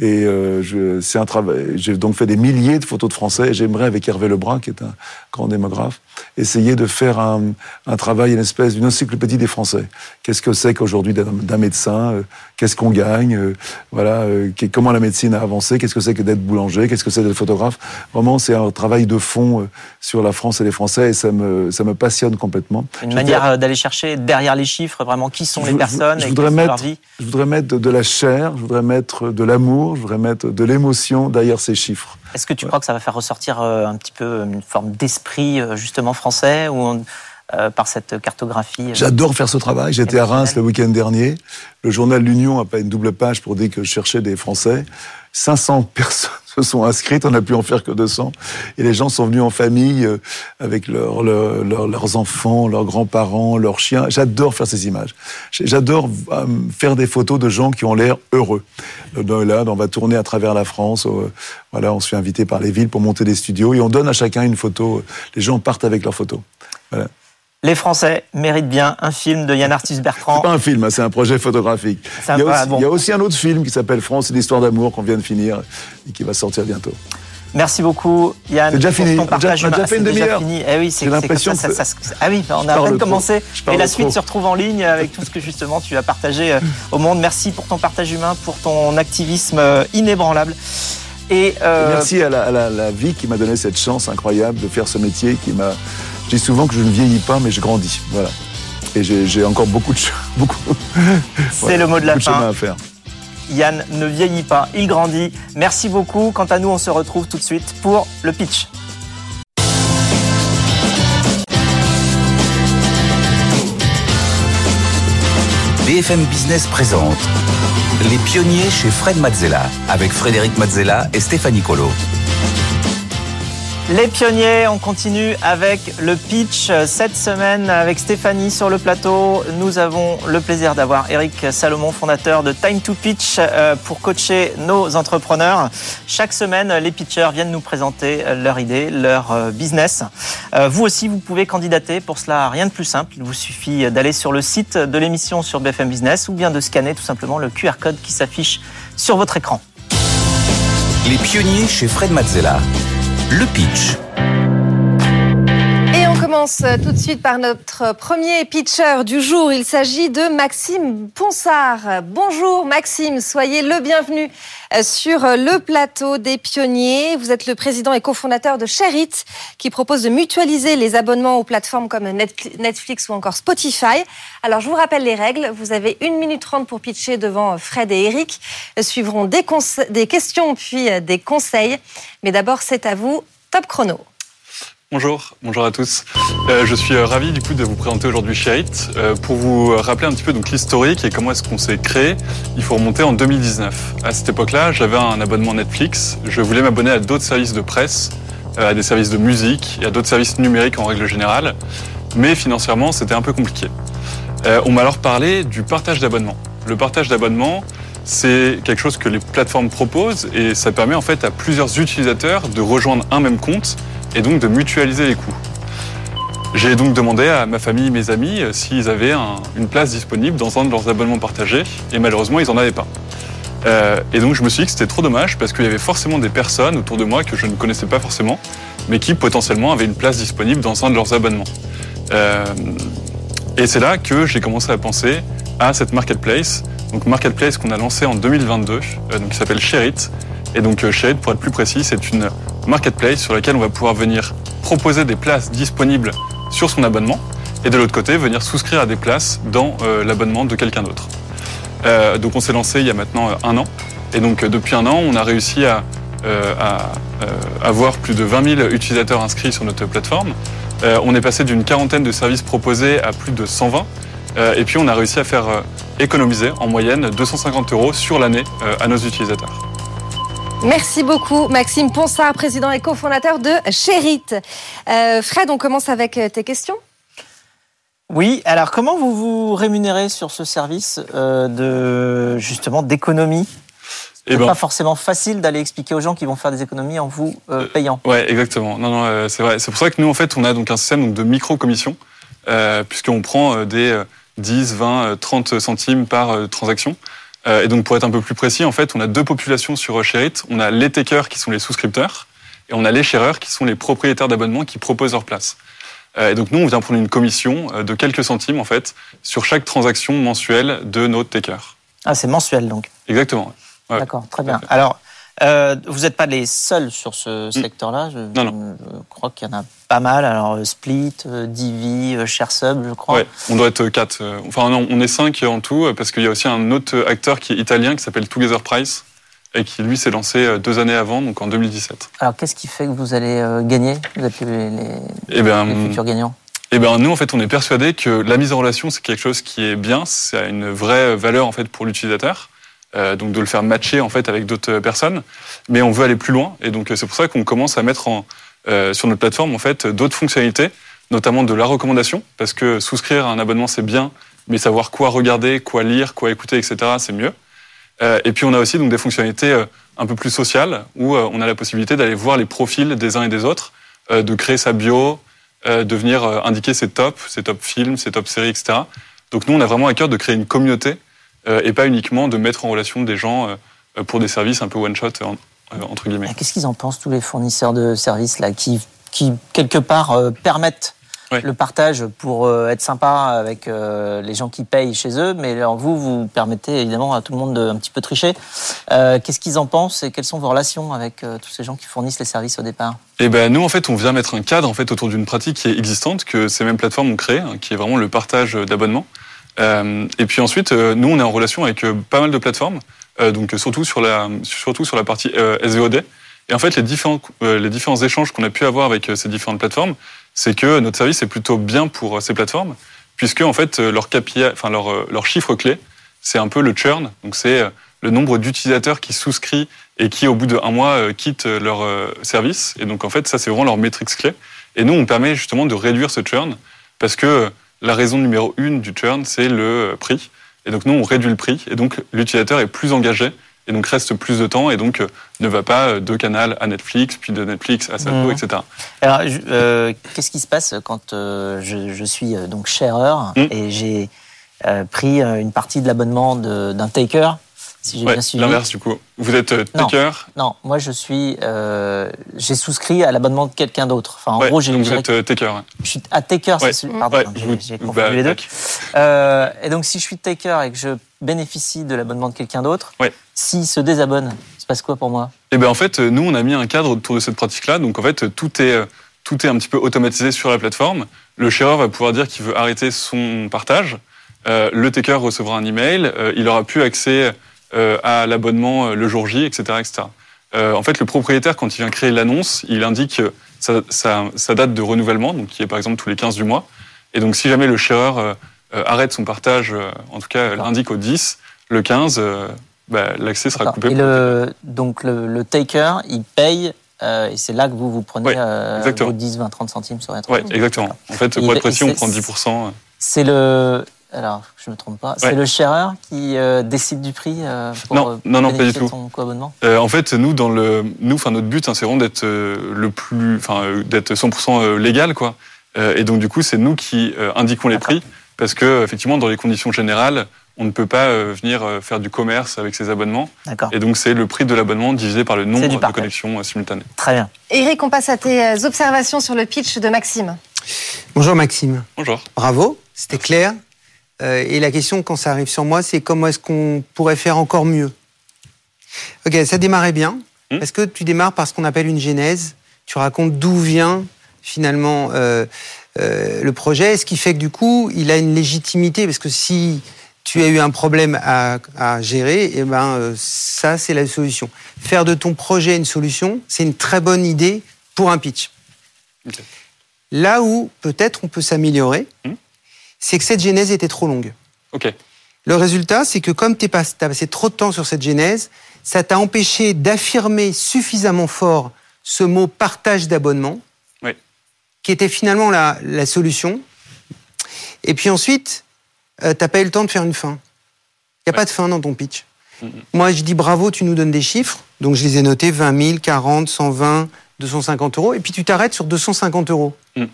Et euh, c'est un travail. J'ai donc fait des milliers de photos de Français. Et j'aimerais, avec Hervé Lebrun, qui est un grand démographe, essayer de faire un, un travail, une espèce d'une encyclopédie des Français. Qu'est-ce que c'est qu'aujourd'hui d'un médecin euh, Qu'est-ce qu'on gagne euh, Voilà. Comment la médecine a avancé Qu'est-ce que c'est que d'être boulanger Qu'est-ce que c'est d'être photographe Vraiment, c'est un travail de fond sur la France et les Français, et ça me ça me passionne complètement. Une manière d'aller chercher derrière les chiffres, vraiment, qui sont les personnes je, voudrais mettre, Je voudrais mettre de la chair, je voudrais mettre de l'amour je voudrais mettre de l'émotion derrière ces chiffres. Est-ce que tu crois que ça va faire ressortir euh, un petit peu une forme d'esprit euh, justement français ou par cette cartographie. J'adore faire ce travail. J'étais à Reims le week-end dernier. Le journal L'Union a pas une double page pour dire que je cherchais des Français. 500 personnes se sont inscrites, on n'a pu en faire que 200. Et les gens sont venus en famille euh, avec leur, leurs enfants, leurs grands-parents, leurs chiens. J'adore faire ces images. J'adore euh, faire des photos de gens qui ont l'air heureux. Euh, là, on va tourner à travers la France. Voilà, on se fait inviter par les villes pour monter des studios et on donne à chacun une photo. Les gens partent avec leurs photos. Voilà. Les Français méritent bien un film de Yann Arthus Bertrand. C'est pas un film, hein, c'est un projet photographique. Il y, aussi, il y, a aussi, un autre film qui s'appelle France, c'est l'histoire d'amour qu'on vient de finir et qui va sortir bientôt. Merci beaucoup Yann. C'est déjà fini. On a déjà, fait une demi-heure. Eh oui, c'est l'impression ça, Ah oui, on a à peine commencé. Et la suite se retrouve en ligne avec tout ce que justement tu as partagé euh, au monde. Merci pour ton partage humain, pour ton activisme euh, inébranlable. Et euh... Merci à la, à la vie qui m'a donné cette chance incroyable de faire ce métier qui m'a je dis souvent que je ne vieillis pas, mais je grandis. Voilà. Et j'ai encore beaucoup de beaucoup. C'est le mot de la fin. à faire. Yann ne vieillit pas, il grandit. Merci beaucoup. Quant à nous, on se retrouve tout de suite pour le pitch. BFM Business présente Les pionniers chez Fred Mazzella avec Frédéric Mazzella et Stéphanie Colo. Les pionniers, on continue avec le pitch cette semaine avec Stéphanie sur le plateau. Nous avons le plaisir d'avoir Eric Salomon, fondateur de Time to Pitch, euh, pour coacher nos entrepreneurs. Chaque semaine, les pitchers viennent nous présenter leur idée, leur euh, business. Euh, vous aussi, vous pouvez candidater. Pour cela, rien de plus simple. Il vous suffit d'aller sur le site de l'émission sur BFM Business ou bien de scanner tout simplement le QR code qui s'affiche sur votre écran. Les pionniers chez Fred Mazzella le pitch. Commence tout de suite par notre premier pitcher du jour. Il s'agit de Maxime Ponsard. Bonjour Maxime, soyez le bienvenu sur le plateau des pionniers. Vous êtes le président et cofondateur de Sherit, qui propose de mutualiser les abonnements aux plateformes comme Netflix ou encore Spotify. Alors, je vous rappelle les règles. Vous avez une minute trente pour pitcher devant Fred et Eric. Suivront des questions puis des conseils. Mais d'abord, c'est à vous. Top chrono. Bonjour, bonjour à tous. Euh, je suis euh, ravi du coup de vous présenter aujourd'hui Share euh, pour vous rappeler un petit peu donc l'historique et comment est-ce qu'on s'est créé. Il faut remonter en 2019. À cette époque-là, j'avais un abonnement Netflix. Je voulais m'abonner à d'autres services de presse, à des services de musique et à d'autres services numériques en règle générale. Mais financièrement, c'était un peu compliqué. on m'a alors parlé du partage d'abonnement. Le partage d'abonnement, c'est quelque chose que les plateformes proposent et ça permet en fait à plusieurs utilisateurs de rejoindre un même compte et donc de mutualiser les coûts. J'ai donc demandé à ma famille et mes amis euh, s'ils avaient une place disponible dans un de leurs abonnements partagés, et malheureusement, ils n'en avaient pas. Euh, et donc, je me suis dit que c'était trop dommage parce qu'il y avait forcément des personnes autour de moi que je ne connaissais pas forcément, mais qui potentiellement avaient une place disponible dans un de leurs abonnements. Euh, et c'est là que j'ai commencé à penser à cette marketplace, donc marketplace qu'on a lancé en 2022, donc qui s'appelle Sherit. Et donc Sherit, pour être plus précis, c'est une marketplace sur laquelle on va pouvoir venir proposer des places disponibles sur son abonnement et de l'autre côté venir souscrire à des places dans euh, l'abonnement de quelqu'un d'autre. Euh, donc on s'est lancé il y a maintenant euh, un an et donc depuis un an on a réussi à, avoir plus de 20 000 utilisateurs inscrits sur notre plateforme. on est passé d'une quarantaine de services proposés à plus de 120 et puis on a réussi à faire économiser en moyenne 250 euros sur l'année à nos utilisateurs. Merci beaucoup, Maxime Ponsard, président et cofondateur de Sherit. Euh, Fred, on commence avec euh, tes questions. Oui, alors comment vous vous rémunérez sur ce service euh, de justement d'économie? C'est eh ben, pas forcément facile d'aller expliquer aux gens qui vont faire des économies en vous payant. ouais, exactement. Non, non, c'est vrai. C'est pour ça que nous, en fait, on a donc un système de micro-commission, puisqu'on prend des 10, 20, 30 centimes par transaction. Euh, et donc pour être un peu plus précis, en fait, on a deux populations sur Sherit. On a les takers qui sont les souscripteurs et on a les sharers qui sont les propriétaires d'abonnements qui proposent leur place. Euh, et donc nous, on vient prendre une commission euh, de quelques centimes en fait sur chaque transaction mensuelle de nos takers. Ah, c'est mensuel donc. Exactement. D'accord, très bien. Alors, euh, vous n'êtes pas les seuls sur ce mm. secteur-là. Je, non, non. je crois qu'il y en a pas mal. Alors, euh, Split, euh, Divi, ShareSub, je crois. Ouais, on doit être quatre. Enfin, non, on est cinq en tout, parce qu'il y a aussi un autre acteur qui est italien qui s'appelle Together Price et qui, lui, s'est lancé deux années avant, donc en 2017. Alors, qu'est-ce qui fait que vous allez gagner? Vous êtes les, les, eh ben, futurs gagnants Eh ben nous en fait on est persuadé que la mise en relation c'est quelque chose qui est bien, c'est une vraie valeur en fait pour l'utilisateur. Euh, donc de le faire matcher en fait avec d'autres personnes, mais on veut aller plus loin et donc c'est pour ça qu'on commence à mettre en, euh, sur notre plateforme en fait d'autres fonctionnalités, notamment de la recommandation, parce que souscrire à un abonnement c'est bien, mais savoir quoi regarder, quoi lire, quoi écouter, etc. c'est mieux. Euh, et puis on a aussi donc des fonctionnalités euh, un peu plus sociales où euh, on a la possibilité d'aller voir les profils des uns et des autres, euh, de créer sa bio, euh, de venir euh, indiquer ses tops, ses top films, ses top séries, etc. Donc nous on a vraiment à cœur de créer une communauté euh, et pas uniquement de mettre en relation des gens euh, pour des services un peu one shot en- euh, entre guillemets. Ah, Qu'est-ce qu'ils en pensent, tous les fournisseurs de services là, qui, qui quelque part, euh, permettent Ouais. le partage pour euh, être sympa avec euh, les gens qui payent chez eux, mais alors vous, vous permettez évidemment à tout le monde de un petit peu tricher. Euh, Qu'est-ce qu'ils en pensent et quelles sont vos relations avec euh, tous ces gens qui fournissent les services au départ? Et ben nous en fait on vient mettre un cadre en fait autour d'une pratique qui est existante que ces mêmes plateformes ont créé, hein, qui est vraiment le partage d'abonnements. Euh, et puis ensuite euh, nous on est en relation avec euh, pas mal de plateformes, donc surtout sur la surtout sur la partie SVOD. Et en fait les différents les différents échanges qu'on a pu avoir avec ces différentes plateformes, c'est que notre service est plutôt bien pour ces plateformes, puisque en fait leur KPI, enfin leur leur chiffre clé, c'est un peu le churn, donc c'est le nombre d'utilisateurs qui souscrit et qui, au bout d'un mois, quittent leur service. Et donc, en fait, ça, c'est vraiment leur métrique clé. Et nous, on permet justement de réduire ce churn parce que la raison numéro une du churn, c'est le euh, prix. Et donc, nous, on réduit le prix. Et donc, l'utilisateur est plus engagé et donc reste plus de temps et donc euh, ne va pas euh, de Canal à Netflix, puis de Netflix à Salto, Mhm. etc. Alors, euh, qu'est-ce qui se passe quand euh, je, je suis donc shareur Mm. et j'ai euh, pris une partie de l'abonnement d'un taker Si j'ai Ouais, bien suivi. L'inverse, du coup. Vous êtes euh, Non. taker. Non, moi je suis, euh, j'ai souscrit à l'abonnement de quelqu'un d'autre. Enfin, en Ouais, gros, j'ai, donc vous êtes euh, taker. je suis à taker, Ouais. c'est celui, pardon, Ouais, j'ai, j'ai bah, confondu les deux. Euh, et donc, si je suis taker et que je bénéficie de l'abonnement de quelqu'un d'autre, s'il se désabonne, se passe quoi pour moi? Eh ben en fait, nous, on a mis un cadre autour de cette pratique-là. Donc en fait, tout est, tout est un petit peu automatisé sur la plateforme. Le shareur va pouvoir dire qu'il veut arrêter son partage. Euh, le taker recevra un email. Euh, il aura plus accès à l'abonnement euh, le jour J, etc. etc. Euh, en fait, le propriétaire, quand il vient créer l'annonce, il indique euh, sa, sa- sa date de renouvellement, donc qui est par exemple tous les 15 du mois. Et donc si jamais le shareur euh, euh, arrête son partage, euh, en tout cas l'indique au 10, le 15, euh, bah, l'accès sera coupé. Et le donc le, le taker, il paye, euh, et c'est là que vous vous prenez Ouais, euh, vos 10, 20, 30 centimes sur la Ouais, exactement. En fait, Et pour être précis, on prend 10%. euh. C'est le. Alors, je me trompe pas. C'est Ouais. le shareur qui euh, décide du prix euh, pour Non, euh, non, non, pas du tout. son co-abonnement Euh, en fait, nous, dans le, nous, enfin, notre but, hein, c'est vraiment d'être euh, le plus, enfin, euh, d'être 100% euh, légal, quoi. Euh, et donc, du coup, c'est nous qui euh, indiquons les prix, parce que, effectivement, dans les conditions générales, on ne peut pas venir faire du commerce avec ces abonnements. D'accord. Et donc, c'est le prix de l'abonnement divisé par le nombre de connexions simultanées. Très bien. Eric, on passe à tes observations sur le pitch de Maxime. Bonjour Maxime. Bonjour. Bravo, c'était clair. Euh, et la question, quand ça arrive sur moi, c'est comment est-ce qu'on pourrait faire encore mieux Ok, ça démarrait bien. Hmm. Parce que tu démarres par ce qu'on appelle une genèse. Tu racontes d'où vient finalement euh, euh, le projet, ce qui fait que du coup, il a une légitimité. Parce que si tu as eu un problème à, à gérer, eh ben, euh, ça, c'est la solution. Faire de ton projet une solution, c'est une très bonne idée pour un pitch. Là où peut-être on peut s'améliorer, Hmm. C'est que cette genèse était trop longue. Ok. Le résultat, c'est que comme tu as passé trop de temps sur cette genèse, ça t'a empêché d'affirmer suffisamment fort ce mot partage d'abonnement, Oui. qui était finalement la, la solution. Et puis ensuite, euh, t'as pas eu le temps de faire une fin. Il n'y a pas de fin dans ton pitch. Moi, je dis bravo, tu nous donnes des chiffres. Donc, je les ai notés 20 000, 40, 120, 250 euros. Et puis, tu t'arrêtes sur 250 euros. Mhm.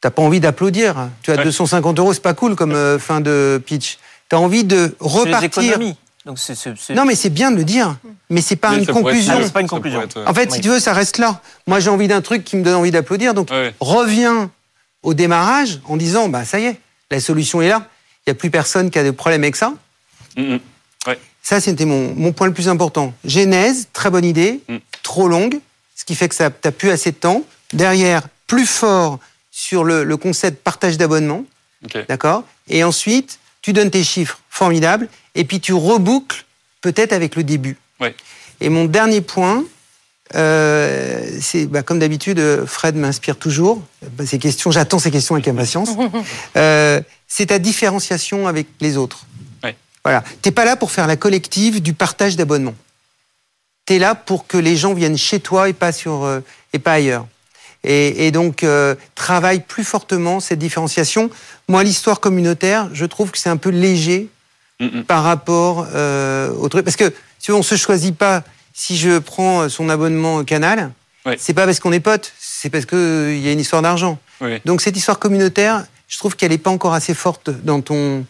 T'as pas envie d'applaudir. Tu as Ouais. 250 euros, c'est pas cool comme euh, fin de pitch. Tu as envie de repartir. Donc, c'est, c'est- c'est- Non, mais c'est bien de le dire. Mais c'est pas Oui, une être conclusion. c'est pas une conclusion. être, En fait, Oui. si tu veux, ça reste là. Moi, j'ai envie d'un truc qui me donne envie d'applaudir. Donc, ouais. reviens au démarrage en disant, bah ça y est, la solution est là. Il n'y a plus personne qui a des problèmes avec ça. Mm. Ça, c'était mon, mon point le plus important. Genèse, très bonne idée, Mm. trop longue, ce qui fait que ça t'as plus assez de temps. Derrière, plus fort sur le, le concept partage d'abonnement, d'accord? Et ensuite, tu donnes tes chiffres, formidable, et puis tu reboucles peut-être avec le début. Ouais. Et mon dernier point, euh, c'est bah, comme d'habitude, Fred m'inspire toujours. Bah, ces questions, j'attends ces questions avec impatience. Euh, c'est ta différenciation avec les autres. Ouais. Voilà. T'es pas là pour faire la collective du partage d'abonnements. T'es là pour que les gens viennent chez toi et pas sur euh, et pas ailleurs. Et, et donc euh, travaille plus fortement cette différenciation. Moi, l'histoire communautaire, je trouve que c'est un peu léger Mm, mm. par rapport euh, au truc. Parce que si on se choisit pas. Si je prends son abonnement Canal, Ouais. c'est pas parce qu'on est potes, c'est parce qu'il y a une histoire d'argent. Oui. Donc cette histoire communautaire, je trouve qu'elle n'est pas encore assez forte dans ton,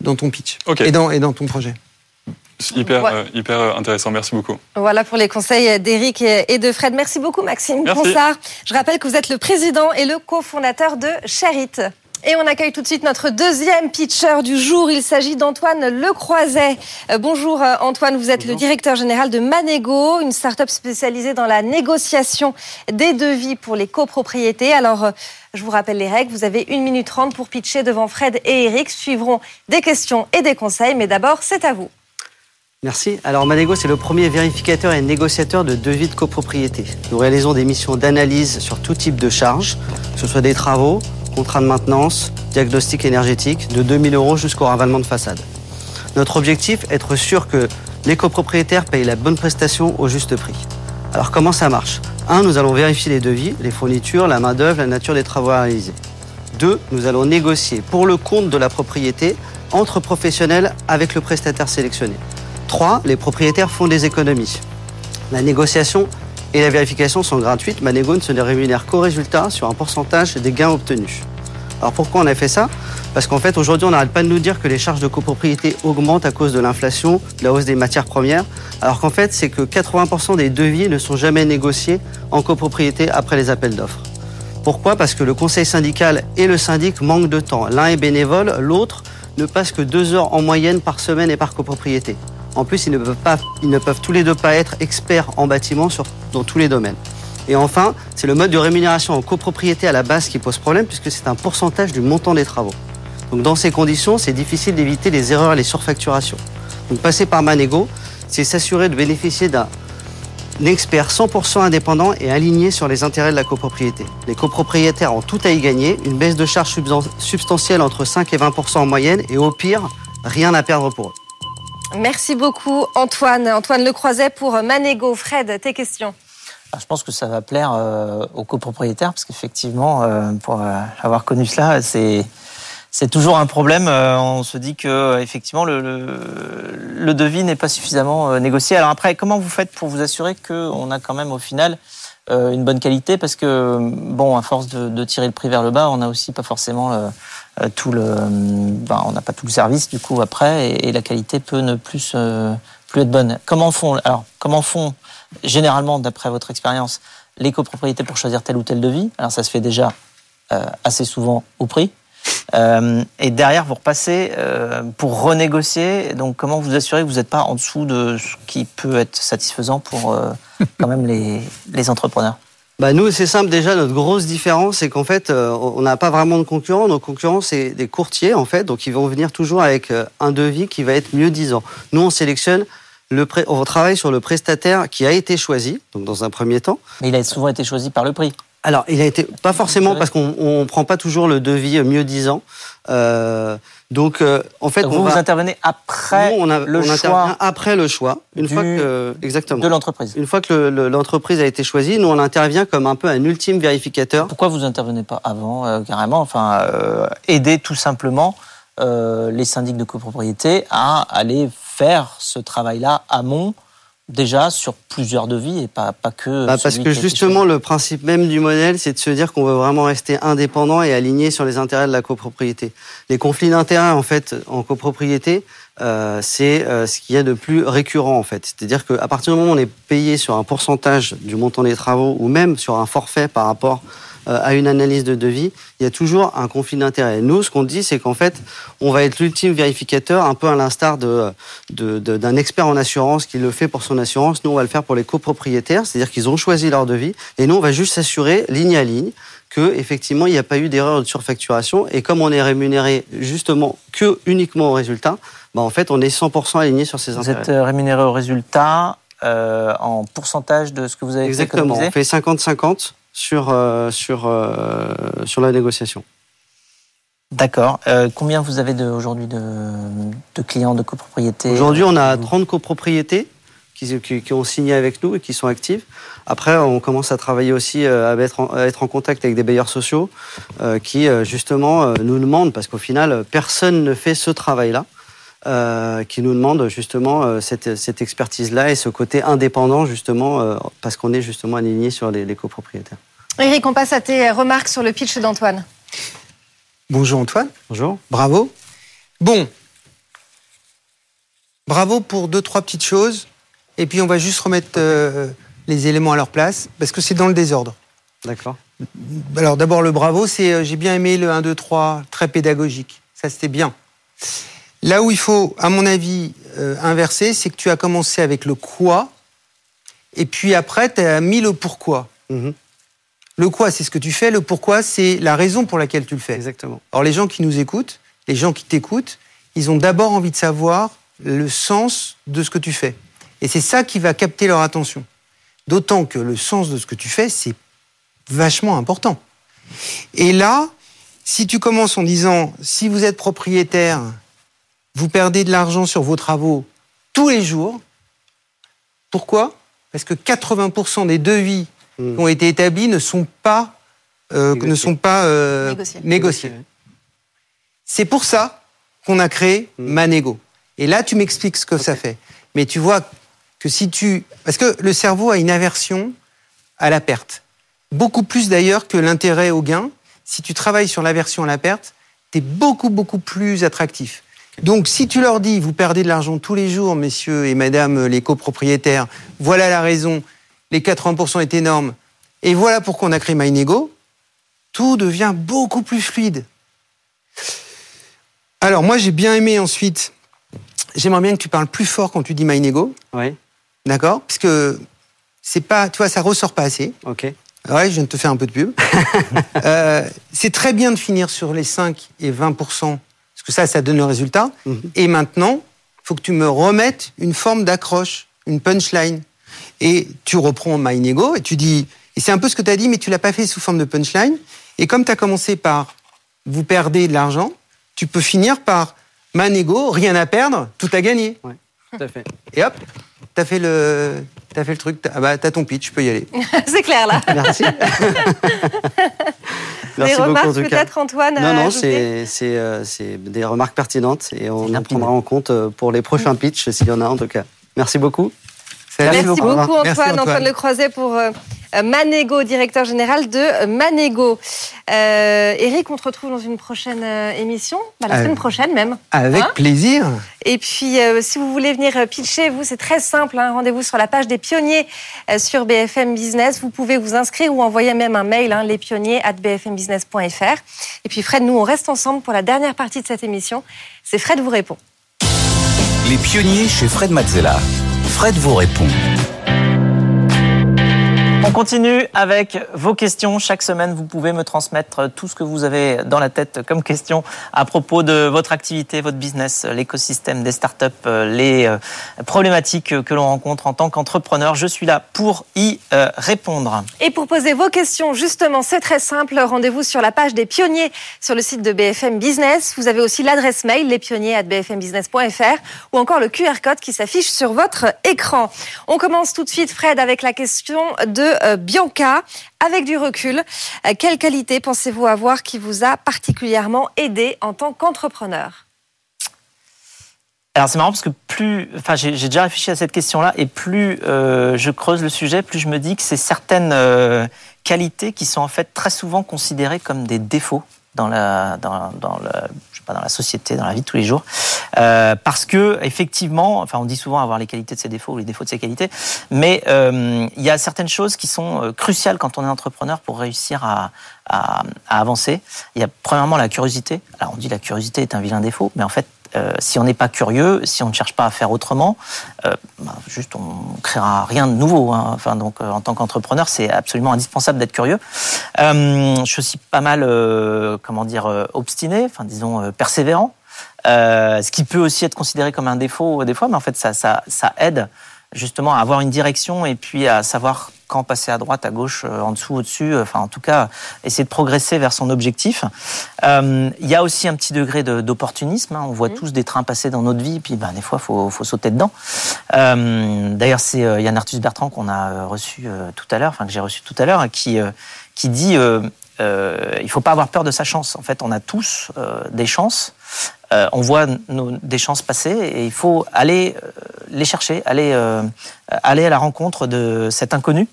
dans ton pitch et, dans, et dans ton projet. C'est Hyper, Ouais. euh, hyper euh, intéressant. Merci beaucoup. Voilà pour les conseils d'Éric et de Fred. Merci beaucoup Maxime Merci. Ponsard. Je rappelle que vous êtes le président et le cofondateur de Sherit. Et on accueille tout de suite notre deuxième pitcher du jour. Il s'agit d'Antoine Lecroiset. Euh, bonjour Antoine, vous êtes le directeur général de Manego, une start-up spécialisée dans la négociation des devis pour les copropriétés. Alors, je vous rappelle les règles. Vous avez 1 minute 30 pour pitcher devant Fred et Eric. Suivront des questions et des conseils. Mais d'abord, c'est à vous. Merci. Alors Manego, c'est le premier vérificateur et négociateur de devis de copropriété. Nous réalisons des missions d'analyse sur tout type de charges, que ce soit des travaux, contrats de maintenance, diagnostic énergétique, de 2000 euros jusqu'au ravalement de façade. Notre objectif, être sûr que les copropriétaires payent la bonne prestation au juste prix. Alors comment ça marche? Un, nous allons vérifier les devis, les fournitures, la main-d'œuvre, la nature des travaux à réaliser. Deux, nous allons négocier pour le compte de la propriété entre professionnels avec le prestataire sélectionné. 3. Les propriétaires font des économies. La négociation et la vérification sont gratuites. Manego ne se rémunère qu'au résultat sur un pourcentage des gains obtenus. Alors pourquoi on a fait ça? Parce qu'en fait aujourd'hui on n'arrête pas de nous dire que les charges de copropriété augmentent à cause de l'inflation, de la hausse des matières premières, alors qu'en fait c'est que 80% des devis ne sont jamais négociés en copropriété après les appels d'offres. Pourquoi? Parce que le conseil syndical et le syndic manquent de temps. L'un est bénévole, l'autre ne passe que deux heures en moyenne par semaine et par copropriété. En plus, ils ne peuvent, pas, ils ne peuvent tous les deux pas être experts en bâtiment dans tous les domaines. Et enfin, c'est le mode de rémunération en copropriété à la base qui pose problème puisque c'est un pourcentage du montant des travaux. Donc dans ces conditions, c'est difficile d'éviter les erreurs et les surfacturations. Donc passer par Manego, c'est s'assurer de bénéficier d'un expert 100% indépendant et aligné sur les intérêts de la copropriété. Les copropriétaires ont tout à y gagner, une baisse de charges substan- substantielle entre 5 et 20% en moyenne et au pire, rien à perdre pour eux. Merci beaucoup Antoine. Antoine Lecroiset pour Manego. Fred, tes questions. Ah, Je pense que ça va plaire euh, aux copropriétaires parce qu'effectivement, euh, pour euh, avoir connu cela, c'est toujours un problème. On se dit que effectivement le, le, le devis n'est pas suffisamment négocié. Alors après, comment vous faites pour vous assurer qu'on a quand même au final une bonne qualité? Parce que bon, à force de, tirer le prix vers le bas, on n'a aussi pas forcément tout le, ben, on n'a pas tout le service du coup après, et, la qualité peut ne plus euh, plus être bonne. Comment font alors Comment font généralement, d'après votre expérience, les copropriétés pour choisir tel ou tel devis? Alors ça se fait déjà euh, assez souvent au prix. Euh, et derrière, vous repassez euh, pour renégocier. Donc, comment vous assurez que vous n'êtes pas en dessous de ce qui peut être satisfaisant pour euh, quand même les, les entrepreneurs? Bah nous, c'est simple déjà. Notre grosse différence, c'est qu'en fait, euh, on n'a pas vraiment de concurrents. Nos concurrents, c'est des courtiers en fait, donc ils vont venir toujours avec euh, un devis qui va être mieux disant. Nous, on sélectionne le pré- on travaille sur le prestataire qui a été choisi, donc dans un premier temps. Mais il a souvent été choisi par le prix. Alors, il a été pas forcément parce qu'on on prend pas toujours le devis mieux disant. Euh, donc, euh, en fait, Donc on vous, va- vous intervenez après nous, on a- le on choix intervient après le choix, une du- fois que exactement. de l'entreprise. Une fois que le- le- l'entreprise a été choisie, nous on intervient comme un peu un ultime vérificateur. Pourquoi vous intervenez pas avant, euh, carrément Enfin, euh, aider tout simplement euh, les syndics de copropriété à aller faire ce travail-là amont, déjà sur plusieurs devis et pas, pas que. Bah, parce que justement, le principe même du modèle, c'est de se dire qu'on veut vraiment rester indépendant et aligné sur les intérêts de la copropriété. Les conflits d'intérêts, en fait, en copropriété, euh, c'est euh, ce qu'il y a de plus récurrent, en fait. C'est-à-dire qu'à partir du moment où on est payé sur un pourcentage du montant des travaux ou même sur un forfait par rapport à une analyse de devis, il y a toujours un conflit d'intérêts. Nous, ce qu'on dit, c'est qu'en fait, on va être l'ultime vérificateur, un peu à l'instar de, de- de- d'un expert en assurance qui le fait pour son assurance. Nous, on va le faire pour les copropriétaires, c'est-à-dire qu'ils ont choisi leur devis, et nous, on va juste s'assurer, ligne à ligne, que effectivement, il n'y a pas eu d'erreur de surfacturation. Et comme on est rémunéré justement que uniquement au résultat, bah, en fait, on est 100% aligné sur ces Vous intérêts. êtes euh, rémunéré au résultat euh, en pourcentage de ce que vous avez Exactement. On fait 50-50 sur, euh, sur, euh, sur la négociation. D'accord. Euh, combien vous avez aujourd'hui de, de clients de copropriété Aujourd'hui, on a Vous- 30 copropriétés qui, qui- qui ont signé avec nous et qui sont actives. Après, on commence à travailler aussi à être en, à être en contact avec des bailleurs sociaux qui, justement, nous demandent, parce qu'au final, personne ne fait ce travail-là, euh, qui nous demandent justement euh, cette, cette expertise-là et ce côté indépendant, justement, euh, parce qu'on est justement aligné sur les, les copropriétaires. Eric, on passe à tes remarques sur le pitch d'Antoine. Bonjour Antoine. Bonjour. Bravo. Bon. Bravo pour deux, trois petites choses. Et puis on va juste remettre euh, les éléments à leur place, parce que c'est dans le désordre. D'accord. Alors d'abord le bravo, c'est euh, j'ai bien aimé le 1, 2, 3, très pédagogique. Ça c'était bien. Là où il faut, à mon avis, euh, inverser, c'est que tu as commencé avec le quoi, et puis après tu as mis le pourquoi. Mhm. Le quoi, c'est ce que tu fais, le pourquoi, c'est la raison pour laquelle tu le fais. Exactement. Alors les gens qui nous écoutent, les gens qui t'écoutent, ils ont d'abord envie de savoir le sens de ce que tu fais. Et c'est ça qui va capter leur attention. D'autant que le sens de ce que tu fais, c'est vachement important. Et là, si tu commences en disant, si vous êtes propriétaire, vous perdez de l'argent sur vos travaux tous les jours, pourquoi? Parce que 80% des devis Mm. qui ont été établis ne sont pas, euh, ne sont pas euh, Négociés. négociés. C'est pour ça qu'on a créé Manego. Et là, tu m'expliques ce que ça fait. Mais tu vois que si tu... Parce que le cerveau a une aversion à la perte. Beaucoup plus d'ailleurs que l'intérêt au gain. Si tu travailles sur l'aversion à la perte, tu es beaucoup, beaucoup plus attractif. Donc si tu leur dis, vous perdez de l'argent tous les jours, messieurs et mesdames les copropriétaires, voilà la raison, les 80% est énorme, et voilà pourquoi on a créé MyNego, tout devient beaucoup plus fluide. Alors moi j'ai bien aimé ensuite, j'aimerais bien que tu parles plus fort quand tu dis MyNego, Oui. d'accord? Parce que c'est pas, tu vois, ça ressort pas assez. OK. Ouais, je viens de te faire un peu de pub. Euh, c'est très bien de finir sur les 5 et 20 parce que ça, ça donne le résultat. Mhm. Et maintenant, il faut que tu me remettes une forme d'accroche, une punchline. Et tu reprends MyNego et tu dis, et c'est un peu ce que tu as dit, mais tu l'as pas fait sous forme de punchline. Et comme tu as commencé par vous perdez de l'argent, tu peux finir par MyNego, rien à perdre, tout à gagner. Tout à fait. Et hop, t'as fait le, t'as fait le truc, t'as, ah bah, t'as ton pitch, tu peux y aller. c'est clair là. Merci. Des Merci beaucoup remarques peut-être, Antoine Non, non, ajouter c'est c'est, euh, c'est des remarques pertinentes et on les prendra en compte euh, pour les prochains pitchs, s'il y en a en tout cas. Merci beaucoup. Merci beaucoup. Antoine. Merci, Antoine. Antoine. Le Croiset pour euh, Manego, directeur général de Manego. Euh, Eric, on te retrouve dans une prochaine euh, émission, bah, la Euh, semaine prochaine même. Avec Hein plaisir. Et puis, euh, si vous voulez venir euh, pitcher, vous, c'est très simple. hein. Rendez-vous sur la page des pionniers euh, sur BFM Business. Vous pouvez vous inscrire ou envoyer même un mail, hein, lespionniers at bfmbusiness.fr. Et puis, Fred, nous, on reste ensemble pour la dernière partie de cette émission. C'est Fred vous répond. Les pionniers chez Fred Mazzella. Fred vous répond. On continue avec vos questions. Chaque semaine, vous pouvez me transmettre tout ce que vous avez dans la tête comme question à propos de votre activité, votre business, l'écosystème des startups, les euh, problématiques que l'on rencontre en tant qu'entrepreneur. Je suis là pour y euh, répondre. Et pour poser vos questions, justement, c'est très simple. Rendez-vous sur la page des pionniers sur le site de BFM Business. Vous avez aussi l'adresse mail lespionniers@bfmbusiness.fr ou encore le QR code qui s'affiche sur votre écran. On commence tout de suite, Fred, avec la question de euh, Bianca. Avec du recul, euh, quelle qualité pensez-vous avoir qui vous a particulièrement aidé en tant qu'entrepreneur? Alors c'est marrant parce que plus, enfin j'ai déjà réfléchi à cette question-là et plus euh, je creuse le sujet, plus je me dis que c'est certaines qualités qui sont en fait très souvent considérées comme des défauts dans la dans, dans le, je sais pas dans la société, dans la vie de tous les jours, Euh, parce que effectivement, enfin on dit souvent avoir les qualités de ses défauts ou les défauts de ses qualités, mais euh, il y a certaines choses qui sont euh, cruciales quand on est entrepreneur pour réussir à, à, à avancer. Il y a premièrement la curiosité. Alors on dit la curiosité est un vilain défaut, mais en fait euh, si on n'est pas curieux, si on ne cherche pas à faire autrement, euh, bah, juste on créera rien de nouveau. hein. Enfin, donc, euh, en tant qu'entrepreneur, c'est absolument indispensable d'être curieux. Je suis aussi pas mal, comment dire, obstiné, enfin disons persévérant. Ce qui peut aussi être considéré comme un défaut des fois, mais en fait ça, ça aide justement à avoir une direction et puis à savoir quand passer à droite, à gauche, euh, en dessous, au-dessus, enfin en tout cas essayer de progresser vers son objectif. Euh, il y a aussi un petit degré d'opportunisme. Hein. On voit mmh. tous des trains passer dans notre vie, puis ben, des fois faut, faut sauter dedans. Euh, D'ailleurs, c'est Yann Arthus Bertrand qu'on a reçu tout à l'heure, enfin que j'ai reçu tout à l'heure, qui qui dit euh, il faut pas avoir peur de sa chance. En fait, on a tous des chances. Euh, on voit nos, des chances passer et il faut aller euh, les chercher, aller, euh, aller à la rencontre de cet inconnu.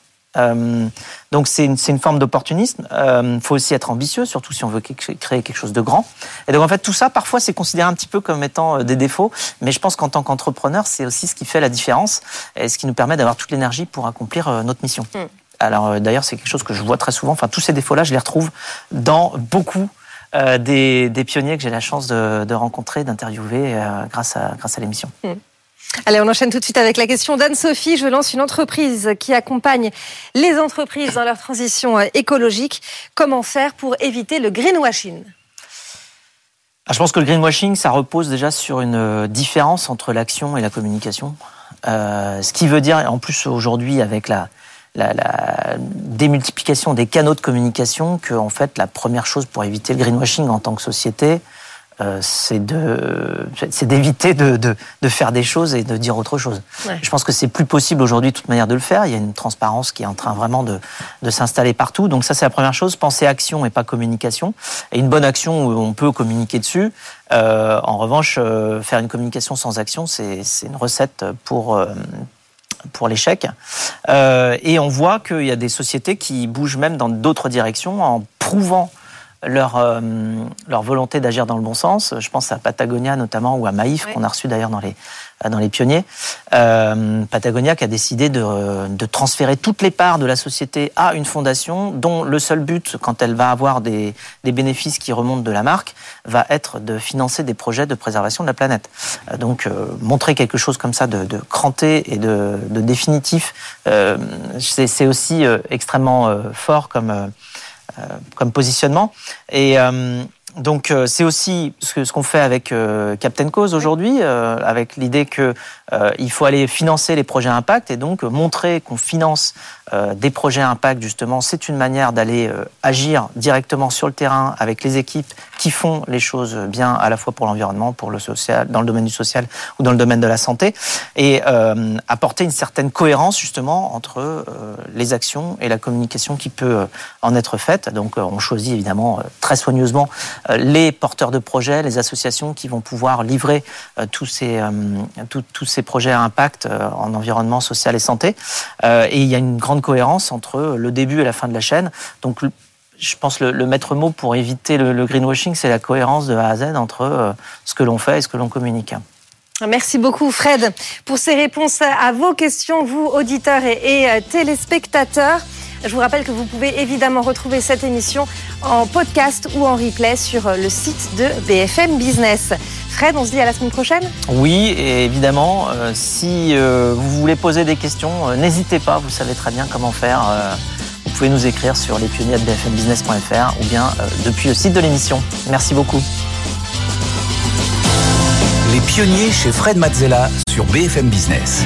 donc c'est une, une, forme d'opportunisme. Il faut aussi être ambitieux, surtout si on veut créer quelque chose de grand. Et donc en fait tout ça, parfois c'est considéré un petit peu comme étant des défauts, mais je pense qu'en tant qu'entrepreneur, c'est aussi ce qui fait la différence et ce qui nous permet d'avoir toute l'énergie pour accomplir notre mission. Mm. Alors d'ailleurs c'est quelque chose que je vois très souvent. Enfin tous ces défauts-là, je les retrouve dans beaucoup euh, des, pionniers que j'ai la chance de, rencontrer, d'interviewer euh, grâce à, grâce à l'émission. Hmm. Allez, on enchaîne tout de suite avec la question d'Anne-Sophie. Je lance une entreprise qui accompagne les entreprises dans leur transition euh, écologique. Comment faire pour éviter le greenwashing? Ah, Je pense que le greenwashing, ça repose déjà sur une différence entre l'action et la communication. ce qui veut dire, en plus aujourd'hui avec la, la, la, démultiplication des canaux de communication que en fait la première chose pour éviter le greenwashing en tant que société euh, c'est d'éviter de, de, de, faire des choses et de dire autre chose. Je pense que c'est plus possible aujourd'hui de toute manière de le faire. Il y a une transparence qui est en train vraiment de, de s'installer partout. Donc ça c'est la première chose. Penser action et pas communication. Et une bonne action où on peut communiquer dessus. Euh, en revanche, euh, faire une communication sans action, c'est une recette pour pour l'échec. Euh, et on voit qu'il y a des sociétés qui bougent même dans d'autres directions en prouvant leur, euh, leur volonté d'agir dans le bon sens. Je pense à Patagonia notamment ou à Maïf qu'on a reçu d'ailleurs dans les, dans les pionniers. Euh, Patagonia qui a décidé de, de, transférer toutes les parts de la société à une fondation dont le seul but, quand elle va avoir des, des bénéfices qui remontent de la marque, va être de financer des projets de préservation de la planète. Euh, donc euh, montrer quelque chose comme ça de, de cranté et de, de définitif, euh, c'est aussi extrêmement fort comme comme positionnement. Et donc euh, c'est aussi ce qu'on fait avec euh, Captain Cause aujourd'hui, euh, avec l'idée que il faut aller financer les projets impact et donc montrer qu'on finance des projets impact justement. C'est une manière d'aller agir directement sur le terrain avec les équipes qui font les choses bien à la fois pour l'environnement, pour le social, dans le domaine du social ou dans le domaine de la santé, et apporter une certaine cohérence justement entre les actions et la communication qui peut en être faite. Donc on choisit évidemment très soigneusement euh, les porteurs de projets, les associations qui vont pouvoir livrer euh, tous ces, euh, tous ces projets à impact en environnement social et santé. Et il y a une grande cohérence entre le début et la fin de la chaîne. Donc je pense le, le maître mot pour éviter le, greenwashing, c'est la cohérence de A à Z entre ce que l'on fait et ce que l'on communique. Merci beaucoup Fred pour ces réponses à vos questions, vous auditeurs et téléspectateurs. Je vous rappelle que vous pouvez évidemment retrouver cette émission en podcast ou en replay sur le site de BFM Business. Fred, on se dit à la semaine prochaine Oui, et évidemment, euh, si euh, vous voulez poser des questions, euh, n'hésitez pas, vous savez très bien comment faire. vous pouvez nous écrire sur lespionniers.bfmbusiness.fr ou bien depuis le site de l'émission. Merci beaucoup. Les pionniers chez Fred Mazzella sur BFM Business.